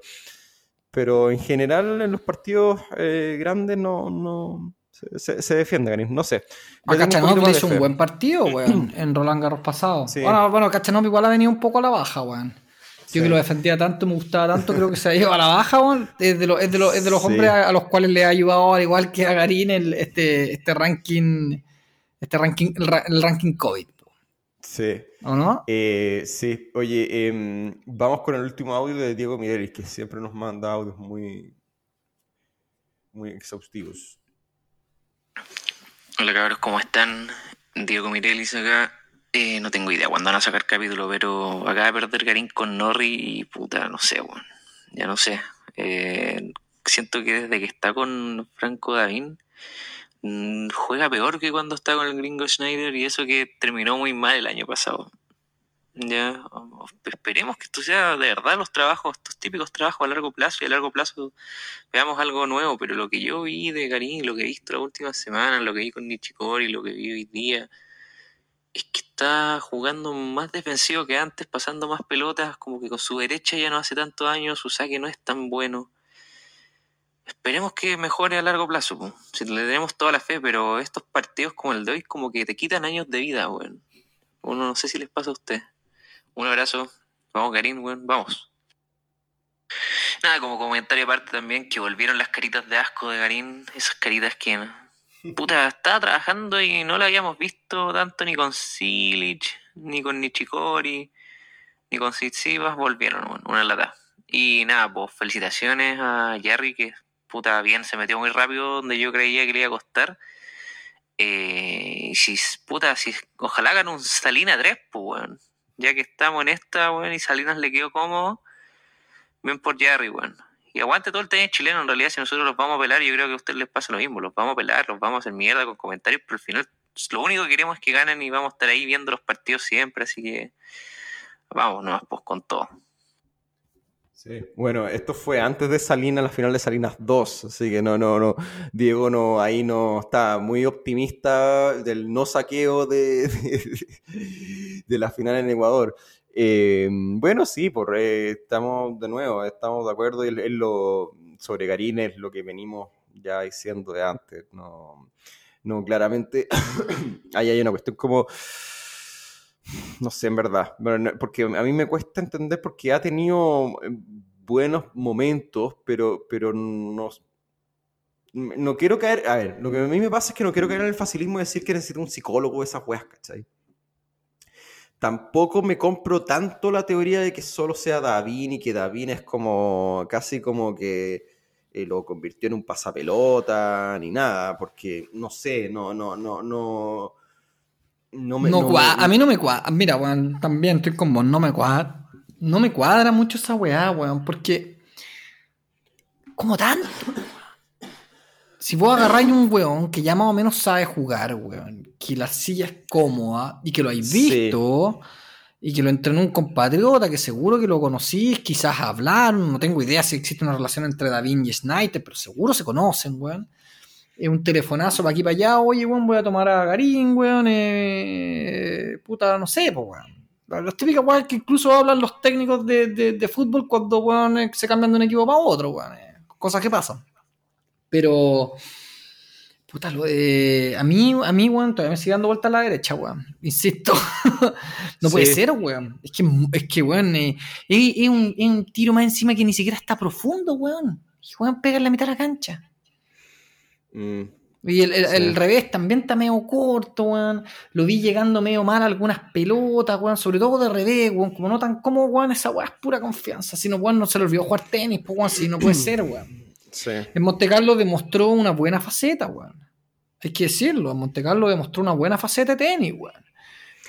pero en general en los partidos eh, grandes no, no se, se- se defiende, Garín. No sé. A de hizo un buen partido, weón, en Roland Garros pasado. Sí. Bueno, bueno, igual ha venido un poco a la baja, weón. Yo Sí. que lo defendía tanto, me gustaba tanto, creo que se ha ido a la baja, weón. Es de, los- es de los, es de los Sí. hombres a, a los cuales le ha ayudado, al igual que a Garín, el, este, este ranking, este ranking, el, ra- el ranking COVID, Sí. ¿o no? Eh, sí, oye, em, vamos con el último audio de Diego Mirelis, que siempre nos manda audios muy, muy exhaustivos. Hola cabros, ¿cómo están? Diego Mirelis acá. Eh, no tengo idea cuándo van a sacar capítulo, pero acaba de perder Garín con Norri y puta, no sé, weón. Ya no sé. Eh, siento que desde que está con Franco Davín mm, juega peor que cuando está con el gringo Schneider y eso que terminó muy mal el año pasado. Ya, esperemos que esto sea de verdad los trabajos, estos típicos trabajos a largo plazo y a largo plazo veamos algo nuevo, pero lo que yo vi de Garín, lo que he visto las últimas semanas, lo que vi con Nichikori, lo que vi hoy día, es que está jugando más defensivo que antes, pasando más pelotas, como que con su derecha ya no hace tanto daño, su saque no es tan bueno. Esperemos que mejore a largo plazo, po. si le tenemos toda la fe, pero estos partidos como el de hoy como que te quitan años de vida, weón. Uno no sé si les pasa a usted. Un abrazo. Vamos, Garín, weón, vamos. Nada, como comentario aparte también que volvieron las caritas de asco de Garín, esas caritas que puta estaba trabajando y no la habíamos visto tanto ni con Silic, ni con Nichikori, ni con Tsitsipas, volvieron, bueno, una lata. Y nada, pues felicitaciones a Jerry que puta bien se metió muy rápido donde yo creía que le iba a costar. Eh, si puta, si ojalá hagan un Salina 3, pues weón. Ya que estamos en esta, weón, y Salinas le quedó cómodo. Ven por Jerry, weón. Y aguante todo el tenis chileno, en realidad, si nosotros los vamos a pelar, yo creo que a ustedes les pasa lo mismo. Los vamos a pelar, los vamos a hacer mierda con comentarios, pero al final lo único que queremos es que ganen y vamos a estar ahí viendo los partidos siempre, así que vamos, nomás, pues con todo. Sí. Bueno, esto fue antes de Salinas, la final de Salinas 2, así que no, no, no, Diego no, ahí no está muy optimista del no saqueo de, de, la final en Ecuador. Eh, bueno, sí, por, eh, estamos de nuevo, estamos de acuerdo en, lo sobre Garín lo que venimos ya diciendo de antes. No, no claramente ahí hay una cuestión como no sé, en verdad, porque a mí me cuesta entender porque ha tenido eh, buenos momentos, pero, pero no, no quiero caer, a ver, lo que a mí me pasa es que no quiero caer en el facilismo de decir que necesito un psicólogo de esas weas, ¿cachai? Tampoco me compro tanto la teoría de que solo sea Davin y que Davin es como casi como que eh, lo convirtió en un pasapelota ni nada, porque no sé, no, no, no, no. No me, No no cua- me- a mí no me cuadra. Mira, weón, también estoy con vos, no me cuadra. No me cuadra mucho esa weá, weón, porque. Como tanto. Si vos agarráis un weón que ya más o menos sabe jugar, weón, que la silla es cómoda y que lo habéis Sí. visto y que lo entrenó un compatriota que seguro que lo conocís, quizás hablaron, no tengo idea si existe una relación entre David y Snyder, pero seguro se conocen, weón. Es un telefonazo para aquí para allá, oye, weón, voy a tomar a Garín, weón, eh, puta, no sé, pues, weón. Las típicas weón que incluso hablan los técnicos de, de- de fútbol cuando, weón, eh, se cambian de un equipo para otro, weón. eh, cosas que pasan. Pero, puta, lo de- a mí, a mí, weón, todavía me sigue dando vuelta a la derecha, weón. Insisto. no puede Sí. ser, weón. Es que, es que weón, eh, es, es un, es un tiro más encima que ni siquiera está profundo, weón. Y, weón, pega en la mitad de la cancha. Mm, Y el, el- Sí. el revés también está medio corto, weón. Lo vi llegando medio mal a algunas pelotas, weón. Sobre todo de revés, weón. Como no tan como, weón, esa weón es pura confianza. Si no, weón, no se le olvidó jugar tenis, pues, weón. Si no puede ser, weón. sí. En Monte Carlo demostró una buena faceta, weón. Hay que decirlo. En Monte Carlo demostró una buena faceta de tenis, weón.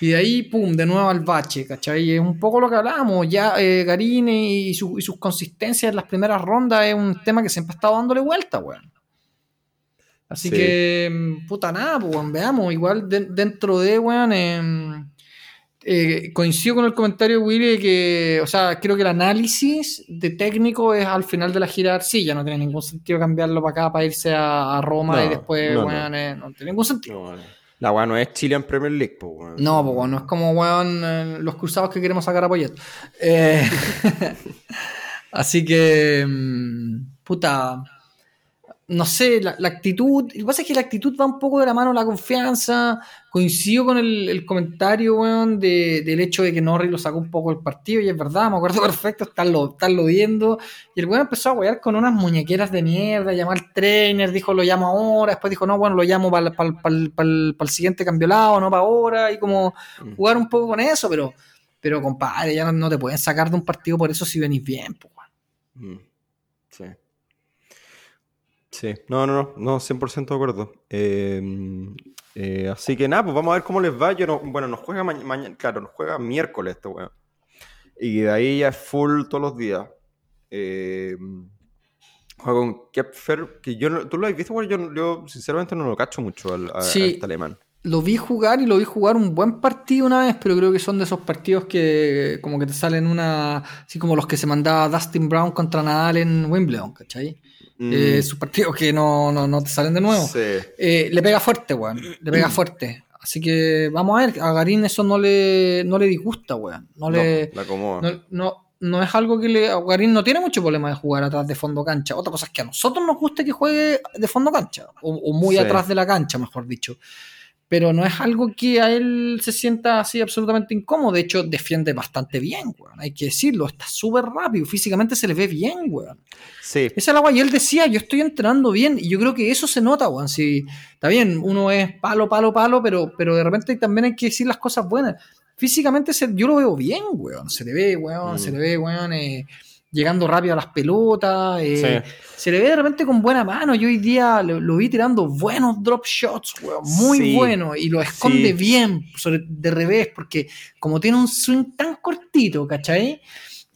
Y de ahí, pum, de nuevo al bache, ¿cachai? Es un poco lo que hablábamos. Ya eh, Garín y, su- y sus consistencias en las primeras rondas es un tema que siempre ha estado dándole vuelta, weón. Así Sí. que, mm, puta nada, pues, weón, veamos. Igual de- dentro de, weón, em, eh, coincido con el comentario de Willy que, o sea, creo que el análisis de técnico es al final de la gira de Arcilla. No tiene ningún sentido cambiarlo para acá para irse a, a Roma No, y después, no, no. weón, eh, no tiene ningún sentido. No, la weá no es Chile en Premier League, pues, weón. No, pues no es como, weón, eh, los cruzados que queremos sacar a Poyet. Eh, así que, mm, puta, no sé, la, la actitud, lo que pasa es que la actitud va un poco de la mano la confianza. Coincido con el, el comentario, weón, de- del hecho de que Norris lo sacó un poco del partido, y es verdad, me acuerdo perfecto, estarlo, estarlo viendo. Y el weón empezó a wear con unas muñequeras de mierda, llamar al trainer, dijo lo llamo ahora, después dijo no, bueno, lo llamo para el siguiente cambio lado, no para ahora, y como Mm. jugar un poco con eso, pero, pero compadre, ya no, no te pueden sacar de un partido por eso si venís bien, pues, weón. Mm. Sí, no, no, no, no, 100% de acuerdo. Eh, eh, así que nada, pues vamos a ver cómo les va. Yo no, bueno, nos juega mañana, claro, nos juega miércoles este weón. Y de ahí ya es full todos los días. Eh, juega con Kepfer, que yo no, tú lo has visto, weón, yo, yo sinceramente no lo cacho mucho al, a, este alemán. Lo vi jugar y lo vi jugar un buen partido una vez, pero creo que son de esos partidos que como que te salen una, así como los que se mandaba Dustin Brown contra Nadal en Wimbledon, ¿cachai? Mm, Eh, esos partidos que no, no, no te salen de nuevo. sí. Eh, le pega fuerte, weón. Le pega fuerte. Así que vamos a ver, a Garín eso no le, no le disgusta, weón. No, le, la acomoda. no, no, no es algo que le. Garín no tiene mucho problema de jugar atrás de fondo cancha. Otra cosa es que a nosotros nos gusta que juegue de fondo cancha, o, o muy Sí. atrás de la cancha, mejor dicho. Pero no es algo que a él se sienta así absolutamente incómodo. De hecho, defiende bastante bien, weón. Hay que decirlo, está súper rápido. Físicamente se le ve bien, weón. Sí, Esa es la guay. Y él decía, yo estoy entrenando bien. Y yo creo que eso se nota, weón. Si, está bien, uno es palo, palo, palo, pero, pero de repente también hay que decir las cosas buenas. Físicamente se- yo lo veo bien, weón. Se le ve, weón. Mm. Se le ve, weón, eh, llegando rápido a las pelotas. eh, Sí. Se le ve de repente con buena mano. Yo hoy día lo, lo vi tirando buenos drop shots, weón. Muy Sí. bueno. Y lo esconde Sí. bien sobre, de revés, porque como tiene un swing tan cortito, ¿cachai?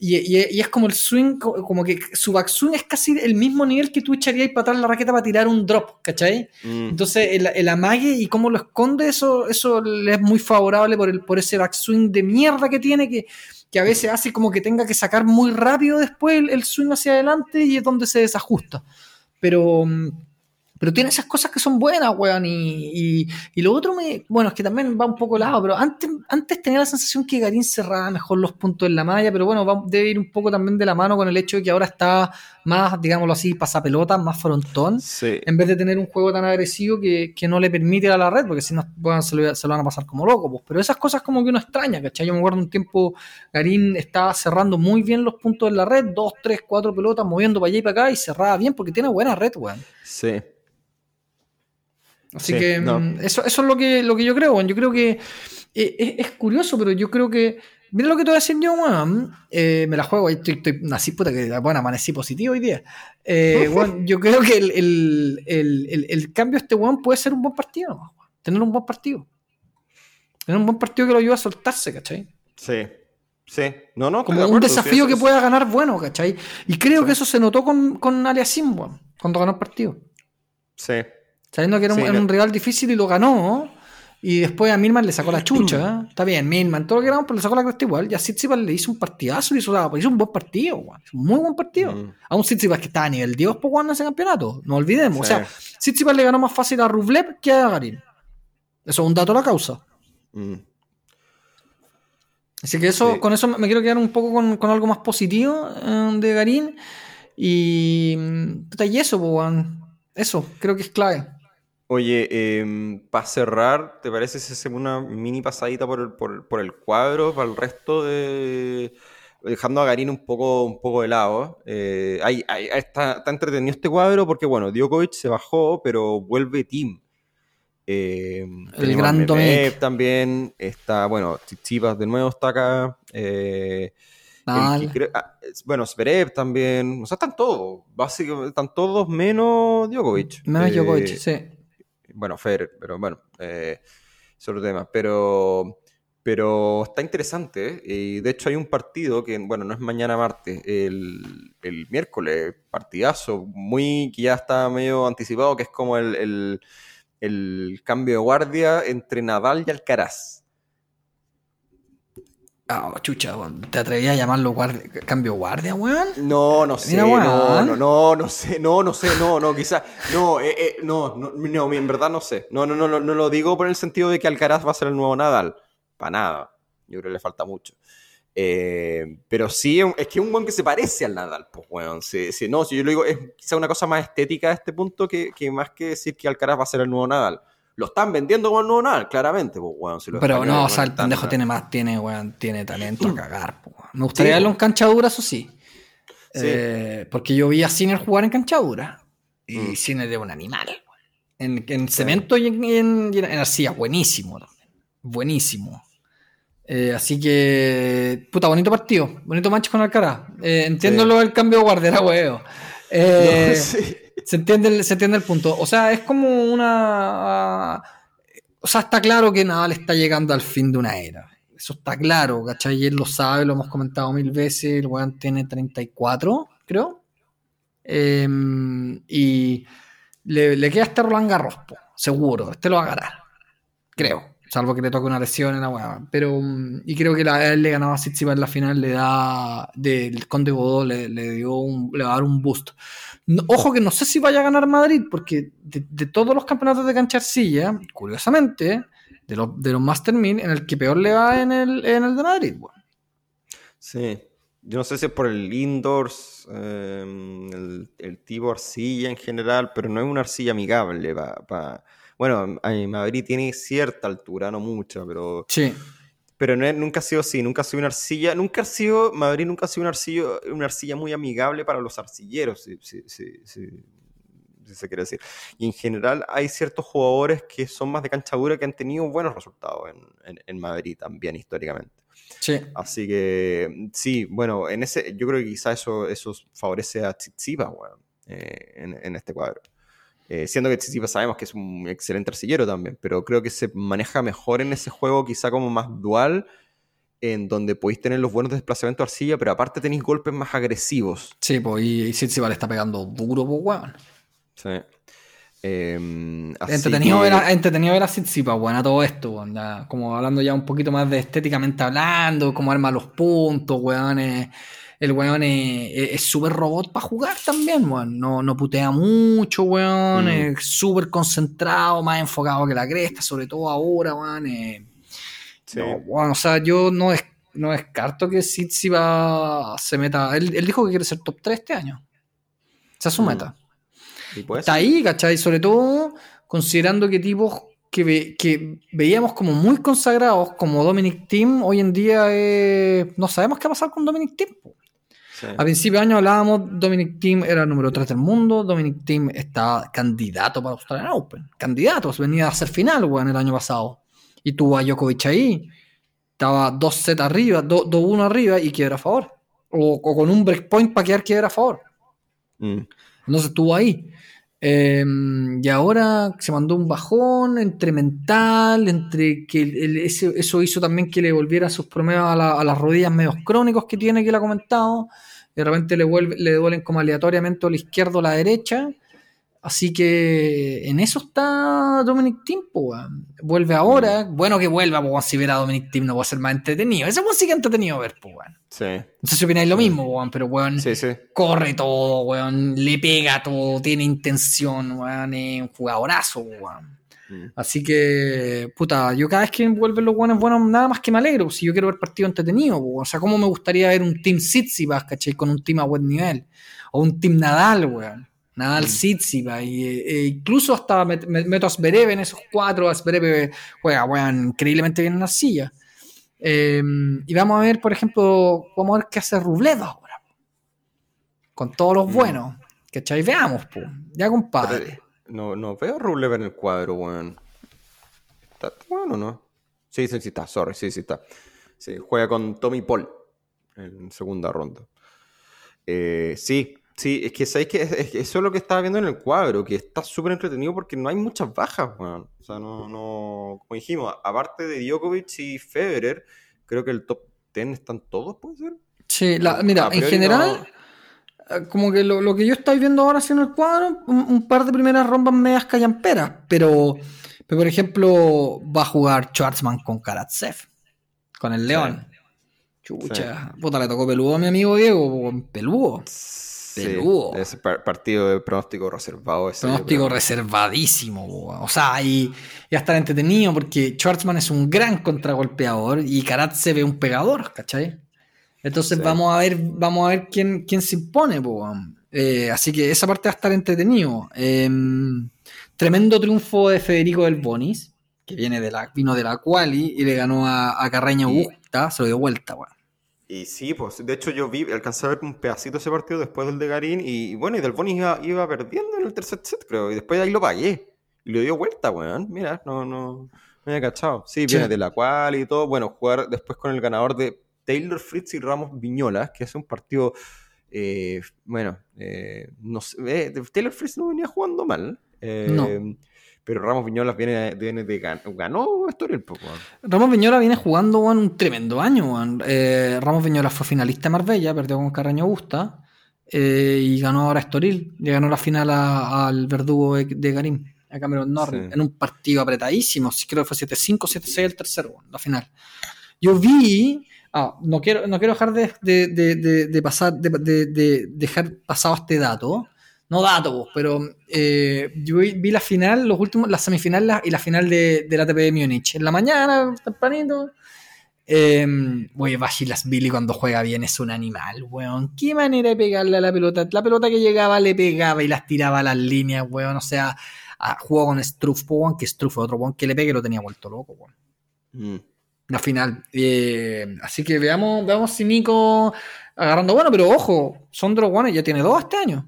Y, y- y es como el swing, co- como que su backswing es casi el mismo nivel que tú echarías para atrás la raqueta para tirar un drop, ¿cachai? Mm, Entonces el, el amague y cómo lo esconde, eso, eso le es muy favorable por, el, por ese backswing de mierda que tiene, que, que a veces hace como que tenga que sacar muy rápido después el, swing hacia adelante y es donde se desajusta. Pero, mm, Pero tiene esas cosas que son buenas, weón. Y, y, y lo otro, me, bueno, es que también va un poco lado, pero antes, antes tenía la sensación que Garín cerraba mejor los puntos en la malla, pero bueno, va, debe ir un poco también de la mano con el hecho de que ahora está más, digámoslo así, pasapelota, más frontón, Sí. en vez de tener un juego tan agresivo que, que no le permite a la red, porque si no, bueno, se, lo, se lo van a pasar como loco. Pues. Pero esas cosas como que uno extraña, ¿cachai? Yo me acuerdo un tiempo, Garín estaba cerrando muy bien los puntos en la red, dos, tres, cuatro pelotas, moviendo para allá y para acá, y cerraba bien porque tiene buena red, weón. Sí. Así Sí, que no. mm, eso, eso es lo que, lo que yo creo, weón. Yo creo que eh, es, es curioso, pero yo creo que. Mira lo que te voy a decir yo, weón. Eh, me la juego, estoy, estoy nací puta que bueno, amanecí positivo hoy día. Eh, weón, yo creo que el, el, el, cambio de este weón puede ser un buen partido, weón. Tener un buen partido. Tener un buen partido que lo ayude a soltarse, ¿cachai? Sí. Sí. No, no, Como de un sí, desafío que pueda ganar bueno, ¿cachai? Y creo Sí. que eso se notó con, con Aliasim, weón, cuando ganó el partido. Sí. Sabiendo que era un, Sí, rival difícil y lo ganó. Y después a Milman le sacó la chucha. Está bien, Milman, todo lo que queramos, pero le sacó la cresta igual. Y a Tsitsipas le hizo un partidazo, le hizo, la- hizo un buen partido, weón. Un muy buen partido. Mm. A un Tsitsipas que está a nivel Dios por en ese campeonato. No olvidemos. O sea, Tsitsipas le ganó más fácil a Rublev que a Garín. Eso es un dato a la causa. Mm. Así que eso, Sí. con eso me quiero quedar un poco con, con algo más positivo eh, de Garín. Y, y eso, pues. Eso, creo que es clave. Oye, para cerrar, ¿te parece si hacemos una mini pasadita por el, por, por el cuadro, para el resto de... Dejando a Garín un poco, un poco de lado. Eh, hay- hay- está, está entretenido este cuadro porque, bueno, Djokovic se bajó, pero vuelve. Eh, tenemos a gran Dominic. también, está, bueno, Tsitsipas de nuevo está acá. eh, el que ah, bueno, Zverev también, o sea, están todos, básicamente, están todos menos Djokovic. Menos Eh, Djokovic, sí. Bueno, Federer, pero bueno, eh, es otro tema. Pero, pero está interesante. ¿eh? Y de hecho hay un partido que, bueno, no es mañana martes, el, el miércoles, partidazo, muy que ya está medio anticipado, que es como el, el- el cambio de guardia entre Nadal y Alcaraz. Ah, chucha, weón. ¿te atrevías a llamarlo guardia- cambio guardia, weón? No, no sé, Mira, no, weón. no, no, no sé, no, no sé, no, no, quizás, no, eh, eh, no, no, no, en verdad no sé, no, no, no, no, no lo digo por el sentido de que Alcaraz va a ser el nuevo Nadal, para nada, yo creo que le falta mucho, Eh, pero sí, es que es un buen que se parece al Nadal, pues, weón, sí, sí, no, si yo lo digo, es quizá una cosa más estética a este punto que, que más que decir que Alcaraz va a ser el nuevo Nadal, lo están vendiendo como el nuevo Nadal, claramente, pues, weón, si Pero no, o sea, el pendejo tiene más, tiene, weón, tiene talento a cagar. Me gustaría Sí, verlo en cancha dura, eso sí. Sí. Eh, porque yo vi a Sinner jugar en cancha dura. Y Mm. Sinner es un animal. En, en cemento y en, en- arcilla, buenísimo también. Buenísimo. Eh, así que, puta, bonito partido. Bonito match con Alcaraz. Eh, entiendo Sí. del cambio de guardera, weón. Eh, No, sí. Se entiende, el, se entiende el punto. O sea, es como una. O sea, está claro que Nadal está llegando al fin de una era. Eso está claro, ¿cachai? Él lo sabe, lo hemos comentado mil veces. El weón tiene 34, creo. Eh, y le, le queda este Roland Garros, po, seguro. Este lo va a ganar. Creo. Salvo que le toque una lesión en la weá. Pero. mm, Y creo que la, él le ganaba a Tsitsipas en la final, le da. Del Conde Godó le, le dio un, le va a dar un boost. No- ojo que no sé si vaya a ganar Madrid, porque de, de todos los campeonatos de cancha arcilla, curiosamente, de los, de los Master 1000, en el que peor le va en el, en el de Madrid. weón. Sí, yo no sé si es por el indoors, eh, el, el tipo arcilla en general, pero no es una arcilla amigable. Pa, pa- Bueno, Madrid tiene cierta altura, no mucha, pero, Sí. Pero no nunca ha sido así, nunca ha sido una arcilla, nunca ha sido, Madrid nunca ha sido una arcilla, una arcilla muy amigable para los arcilleros, si, si- si- se quiere decir. Y en general hay ciertos jugadores que son más de cancha dura que han tenido buenos resultados en, en- en Madrid también históricamente. Sí. Así que sí, bueno, en ese, yo creo que quizá eso, eso favorece a Tsitsipas, weón, eh, en, en este cuadro. Eh, siendo que Tsitsipas sabemos que es un excelente arcillero también, pero creo que se maneja mejor en ese juego, quizá como más dual, en donde podéis tener los buenos desplazamientos de arcilla, pero aparte tenéis golpes más agresivos. Sí, pues, y, Tsitsipas le está pegando duro, pues, weón. Sí. Em, Entretenido, que- ver a, entretenido ver a Tsitsipas, weón, a todo esto, weón. como hablando ya un poquito más de estéticamente hablando, cómo arma los puntos, weón. eh, El weón es es- es súper robot para jugar también, weón. No, no putea mucho, weón. Mm. Es súper concentrado, más enfocado que la cresta, sobre todo ahora, weón. eh. Sí. No, weón, o sea, yo no, des- no descarto que Sitsi va se meta. Él, él dijo que quiere ser top 3 este año. Esa es su Mm. meta. Y Está ahí, ¿cachai? Sobre todo considerando que tipos que, ve- que veíamos como muy consagrados, como Dominic Team, hoy en día eh, no sabemos qué va a pasar con Dominic Team. Sí. A principio de año hablábamos, Dominic Team era el número 3 del mundo, Dominic Team está candidato para Australian Open. Candidato, venía a ser final, weón, el año pasado. Y tuvo a Djokovic ahí. Estaba 2 set arriba, 2-1 arriba y quiebra a favor. O, o con un breakpoint para quedar quiebra a favor. Mm. Entonces estuvo ahí. Eh, y ahora se mandó un bajón entre mental, entre que el- el- ese- eso hizo también que le volviera sus promedios a, la- a las rodillas medios crónicos que tiene, que le ha comentado. De repente le, vuelve, le duelen como aleatoriamente a la izquierda o la derecha. Así que en eso está Dominic weón. Vuelve ahora. Bueno que vuelva, pues si ver a Dominic Thiem no puede ser más entretenido. Ese weón sí que entretenido ver, pues, weón. Sí. No sé si opináis lo mismo, weón, pero weón Sí, sí. corre todo, weón, le pega todo, tiene intención, weón, es un jugadorazo, weón. Mm. Así que, puta, yo cada vez que vuelven los buenos buenos, nada más que me alegro, si yo quiero ver partido entretenido, o sea, cómo me gustaría ver un Team Tsitsipas, ¿cachai? Con un team a buen nivel, o un Team Nadal, weón. Nadal Mm. Tsitsipas, y, eh, incluso hasta met- met- meto a Zverev en esos cuatro, a Zverev juega, weón, increíblemente bien en la silla. Eh, y vamos a ver, por ejemplo, vamos a ver qué hace Rublev ahora. Con todos los Mm. buenos. ¿Cachai? Veamos, pues. Ya, compadre. Pero, no, no veo a Rublev en el cuadro, weón. ¿Está bueno no? Sí, sí, sí está, sorry, sí, sí está. Sí, juega con Tommy Paul en segunda ronda. Eh, sí, sí, es que sabéis que es- es que eso es lo que estaba viendo en el cuadro, que está súper entretenido porque no hay muchas bajas, weón. O sea, no, no, como dijimos, aparte de Djokovic y Federer, creo que el top 10 están todos, ¿puede ser? Sí, la- mira, en general, como que lo, lo que yo estoy viendo ahora en el cuadro, un, un par de primeras rondas medias callamperas, pero, pero por ejemplo, va a jugar Schwartzman con Karatsev, con el León. Chucha, puta, le tocó peludo a mi amigo Diego, peludo. Sí, Peludo. ese par- partido de pronóstico reservado. ese, Pronóstico reservadísimo, o sea, y, y a estar entretenido porque Schwartzman es un gran contragolpeador y Karatsev es un pegador, ¿cachai? Entonces Sí. vamos a ver, vamos a ver quién, quién se impone. Eh, así que esa parte va a estar entretenido. Eh, tremendo triunfo de Federico del Bonis, que viene de la, vino de la Quali y le ganó a, a Carreño Augusta, se lo dio vuelta, weón. Y sí, pues de hecho yo vi, alcancé a ver un pedacito de ese partido después del de Garín y, bueno, y Del Bonis iba, iba perdiendo en el tercer set, creo, y después ahí lo pagué. Y lo dio vuelta, weón. Mira, no, no, no había cachado. Sí, Sí. viene de la cual y todo. Bueno, jugar después con el ganador de Taylor Fritz y Ramos Viñolas, que es un partido, eh, bueno, eh, no sé, eh, Taylor Fritz no venía jugando mal. No. Pero Ramos Viñolas viene, viene de gan- ganó Estoril, weón. Ramos Viñola viene jugando weón, un tremendo año. Eh, Ramos Viñola fue finalista de Marbella, perdió con Carreño Augusta y ganó ahora Estoril. Le ganó la final al verdugo de, de Garín, a Cameron Norrie, Sí. en un partido apretadísimo. Creo que fue 7-5, 7-6 el tercero, la final. Yo vi. Ah, no, quiero, no quiero dejar de, de- de- pasar, de, de- de dejar pasado este dato. No dato, pues, pero eh, yo vi, la final, los últimos, la semifinal la- y la final de, la ATP de Múnich. En la mañana, tempranito. Eh, Oye, Billy cuando juega bien es un animal, weón. Qué manera de pegarle a la pelota. La pelota que llegaba le pegaba y las tiraba a las líneas, weón. O sea, ah, jugó con Struff, weón, que Struff otro weón que le pegue lo tenía vuelto loco, weón. Mm. La final. Eh, así que veamos, veamos si Nico agarrando bueno, pero ojo, Sondro bueno, ya tiene dos este año.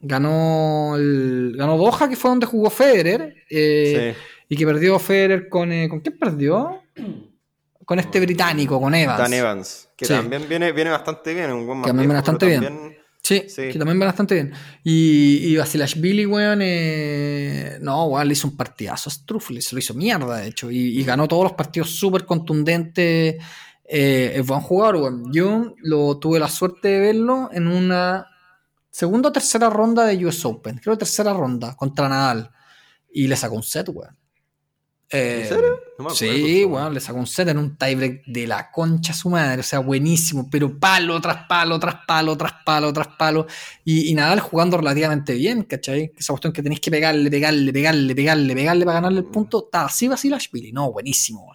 Ganó el, ganó Doha, que fue donde jugó Federer, eh, Sí. y que perdió Federer con eh, ¿con quién perdió? Con este británico, con Evans. Dan Evans, que Sí. también viene, viene bastante bien, un buen más Que también viene bastante bien. también- Sí, Sí. que también va bastante bien. Y, y Basilashvili, weón, eh, no, weón, le hizo un partidazo a Struffle, se lo hizo mierda, de hecho, y, y ganó todos los partidos súper contundentes. Eh, es buen jugador, weón. Yo lo, tuve la suerte de verlo en una segunda o tercera ronda de US Open, creo tercera ronda, contra Nadal, y le sacó un set, weón. Eh, ¿En serio? No me acuerdo, sí, weón, le sacó un set en un tiebreak de la concha a su madre, o sea, buenísimo, pero palo tras palo, tras palo, tras palo, tras palo, y, y Nadal jugando relativamente bien, ¿cachai? Esa cuestión que tenéis que pegarle, pegarle, pegarle, pegarle, pegarle para ganarle el punto, está así Basilashvili, no, buenísimo. O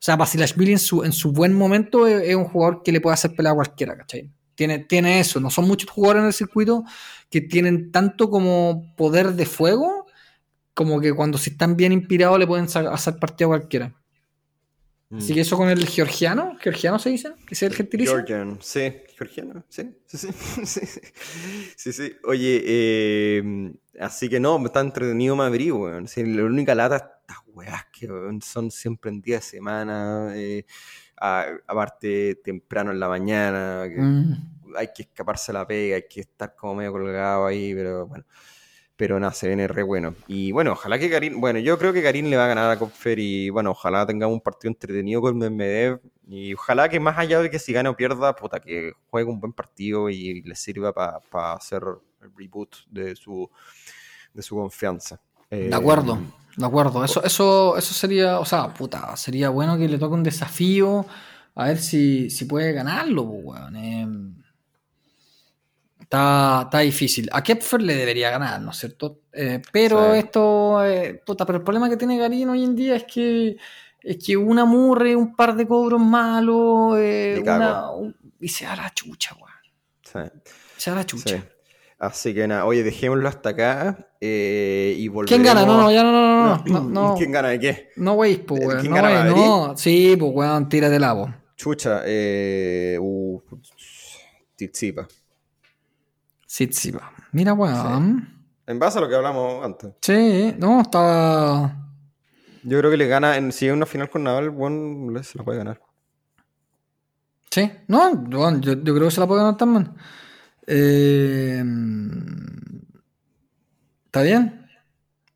sea, Basilashvili en su, en su buen momento es, es un jugador que le puede hacer pelea a cualquiera, ¿cachai? Tiene, tiene eso, no son muchos jugadores en el circuito que tienen tanto como poder de fuego como que cuando si están bien inspirados le pueden hacer partido a cualquiera. Mm. Así que eso con el georgiano, georgiano se dice, que es el gentilicio. Georgian, sí, georgiano, sí, sí, sí, sí, sí, sí, sí. Oye, eh, así que no, está entretenido Madrid, weón. Sí, la única lata, estas weas que weón, son siempre en día de semana, eh, aparte temprano en la mañana, que Mm. hay que escaparse a la pega, hay que estar como medio colgado ahí, pero bueno. Pero nada, se viene re bueno. Y bueno, ojalá que Karim, bueno, yo creo que Karim le va a ganar a Kopfer y bueno, ojalá tengamos un partido entretenido con Medvedev y ojalá que más allá de que si gane o pierda, puta, que juegue un buen partido y le sirva para hacer el reboot de su, de su confianza. Eh, De acuerdo, de acuerdo. Eso, eso, eso sería, o sea, puta, sería bueno que le toque un desafío a ver si, si puede ganarlo, pues, weón. Eh, está, está difícil. A Kepfer le debería ganar, ¿no es cierto? Eh, pero Sí. esto, eh, puta, pero el problema que tiene Garín hoy en día es que es que una murre, un par de cobros malos, eh, una, un- y se da la chucha, weón. Sí, Se da la chucha. sí. Así que nada, oye, dejémoslo hasta acá eh, y volvemos. ¿Quién gana? No, no, ya no, no, no, no, no, ¿Quién gana de qué? No, wey, pues, weón. ¿Quién No, gana wey, no. Sí, pues, weón, tírate la voz. Chucha, eh, uh, Tsitsipas. Va. Mira, weón. En base a lo que hablamos antes. Sí, no, está. Yo creo que le gana, en, si es una final con Nadal, le- se la puede ganar. Sí, no, weón, yo, yo creo que se la puede ganar también. Eh, ¿Está bien?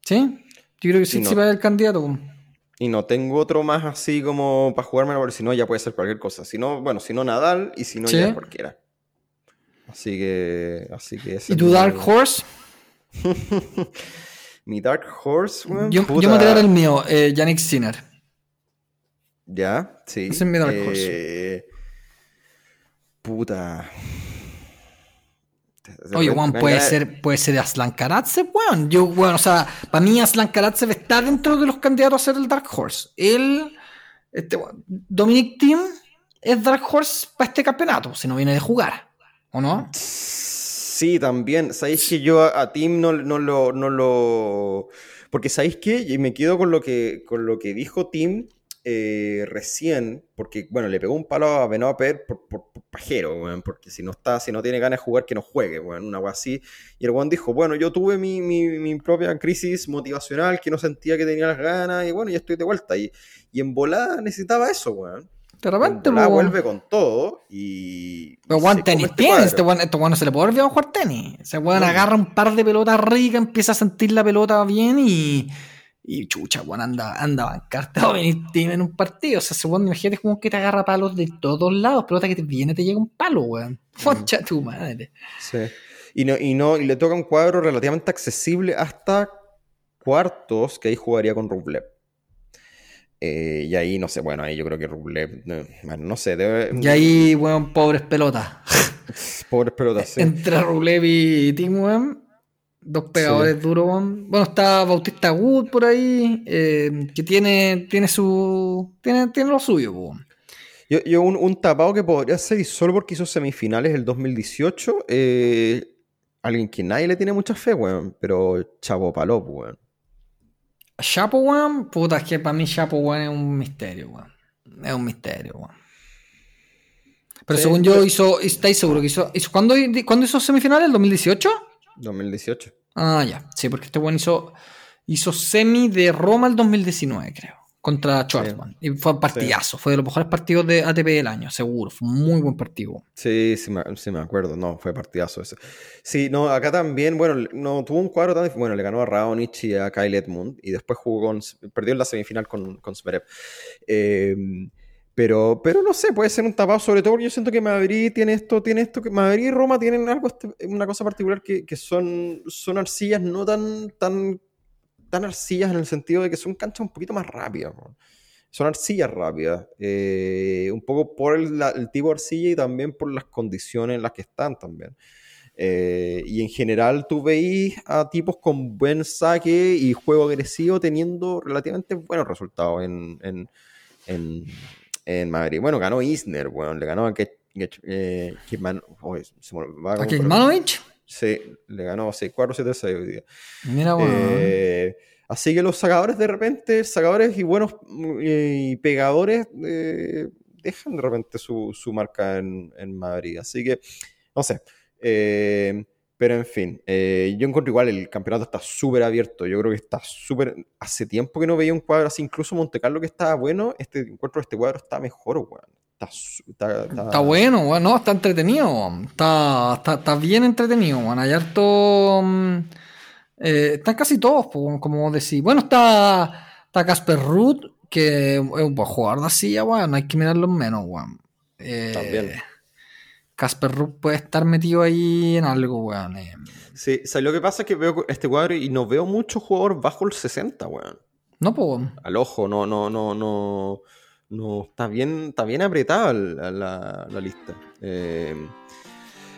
¿Sí? Yo creo que sí, sí va el candidato. weón. Y no tengo otro más así como para jugármelo, porque si no ya puede ser cualquier cosa. Si no, bueno, si no Nadal y si no Sí. ya cualquiera. Así que, así que ese ¿Y tu mi- Dark Horse? Mi Dark Horse, weón, Yo, yo me voy a tirar el mío, eh, Yannick Sinner. Ya, sí. Ese es mi Dark Eh, Puta. Oye, Juan, puede ser, puede ser Aslan Karatsev, weón. Yo, weón, o sea, para mí Aslan Karatsev está dentro de los candidatos a ser el Dark Horse. Él, este, Dominic Thiem es Dark Horse para este campeonato, si no viene de jugar, ¿o no? Sí, también. ¿Sabéis que yo a, Tim no, lo, no lo. Porque ¿sabéis qué? Y me quedo con lo que, con lo que dijo Tim eh, recién, porque, bueno, le pegó un palo a Benoit por, por, pajero, weón, porque si no está, si no tiene ganas de jugar, que no juegue, weón, una así. Y el weón dijo, bueno, yo tuve mi, mi, mi propia crisis motivacional, que no sentía que tenía las ganas, y bueno, ya estoy de vuelta. Y, y en volada necesitaba eso, weón. De En repente, volada weón. vuelve con todo y... Pero se tenis este tiene, este weón, este weón no se le puede olvidar jugar tenis. Ese weón No. agarra un par de pelotas ricas, empieza a sentir la pelota bien y. Y chucha, weón, anda, anda a bancarte a Thiem en un partido. O sea, ese weón, imagínate como que te agarra palos de todos lados. Pelota que te viene, te llega un palo, weón. Concha tu madre. Sí. Y, no, y, no, y le toca un cuadro relativamente accesible hasta cuartos, que ahí jugaría con Rublev. Eh, y ahí, no sé, bueno, ahí yo creo que Rublev, no, bueno, no sé, debe... Y ahí, weón, pobres pelotas. Pobres pelotas, sí. Entre Rublev y Tim, weón. Dos pegadores duros, weón. Bueno, está Bautista Wood por ahí, eh, que tiene, tiene su. Tiene, tiene lo suyo, weón. Yo, yo un, un tapado que podría ser, y solo porque hizo semifinales el 2018, eh, alguien que nadie le tiene mucha fe, weón, pero Chavo Palop, weón. Chapo, weón, puta, es que para mí Chapo, weón, es un misterio, weón. Es un misterio, weón. Pero Sí, según yo pero- hizo, ¿estáis seguro que hizo, hizo ¿cuándo, ¿cuándo hizo semifinales? ¿El 2018? 2018. Ah, ya, sí, porque este weón hizo, hizo semi de Roma el 2019, creo, contra Schwarzman. Y fue un partidazo, fue de los mejores partidos de ATP del año, seguro, fue un muy buen partido. Sí, sí me, sí me acuerdo, no, fue partidazo ese. Sí, no, acá también, bueno, no tuvo un cuadro tan difícil, bueno, le ganó a Raonic y a Kyle Edmund, y después jugó con, perdió en la semifinal con, con Zverev. Eh, pero, pero no sé, puede ser un tapado, sobre todo porque yo siento que Madrid tiene esto, tiene esto, que Madrid y Roma tienen algo, este- una cosa particular que, que son, son arcillas no tan, tan tan arcillas en el sentido de que son canchas un poquito más rápidas. Son arcillas rápidas. eh, un poco por el, la- el tipo de arcilla y también por las condiciones en las que están también. Eh, y en general tú veis a tipos con buen saque y juego agresivo teniendo relativamente buenos resultados en, en, en, en Madrid. Bueno, ganó Isner, bueno, le ganó a que, que- eh, Kidman- oye, se me va ¿A como- Kekmanovic? Sí, le ganó 6-4, 7-6 hoy día. Mira, weón. Eh, así que los sacadores de repente, sacadores y buenos mm, y pegadores eh, dejan de repente su, su marca en, en Madrid. Así que, no sé. Eh, pero en fin, eh, yo encuentro igual el campeonato está súper abierto. Yo creo que está súper. Hace tiempo que no veía un cuadro así, incluso Monte Carlo que estaba bueno. Este encuentro este cuadro está mejor, weón. Está, bueno, weón. No, está entretenido. Está, está, está bien entretenido, weón. Hay harto. mm, eh, están casi todos, po, como decís. Bueno, está está Casper Ruth, que es un buen jugador de silla, weón. No hay que mirarlo menos, weón. Eh, También. Casper Ruth puede estar metido ahí en algo, weón. eh. Sí, o sea, lo que pasa es que veo este cuadro y no veo muchos jugadores bajo el 60, weón. No, pues, al ojo, no, no, no, no, no está bien, está bien apretada la, la lista. Eh,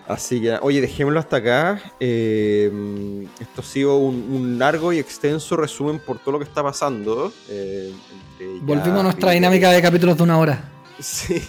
así que, oye, dejémoslo hasta acá. Eh, esto ha sido un, un largo y extenso resumen por todo lo que está pasando. eh, Volvimos a nuestra dinámica de capítulos de una hora. Sí.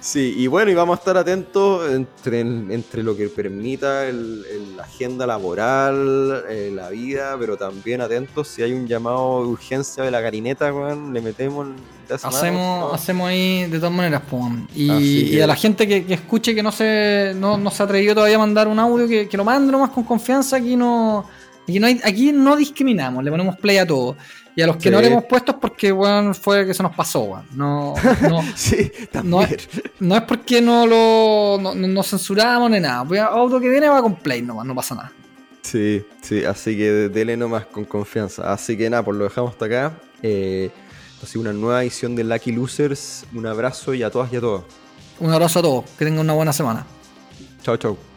Sí, y bueno, y vamos a estar atentos entre, entre lo que permita la agenda laboral, eh, la vida, pero también atentos si hay un llamado de urgencia de la garineta, weón, le metemos Hacemos, ¿no? hacemos ahí de todas maneras, po, weón. y, a la gente que, que escuche que no se, no, no se atrevió todavía a mandar un audio, que, que lo mande nomás con confianza. Aquí no, aquí no, hay, aquí no discriminamos, le ponemos play a todo. Y a los que Sí. no le hemos puesto es porque weón, fue que se nos pasó. weón. No, no, Sí, no, es porque no lo no, censuramos ni nada. Voy a- audio que viene va con play nomás, no pasa nada. Sí, sí, así que dele nomás con confianza. Así que nada, pues lo dejamos hasta acá. Eh, ha sido una nueva edición de Lucky Losers. Un abrazo y a todas y a todos. Un abrazo a todos, que tengan una buena semana. Chao, chao.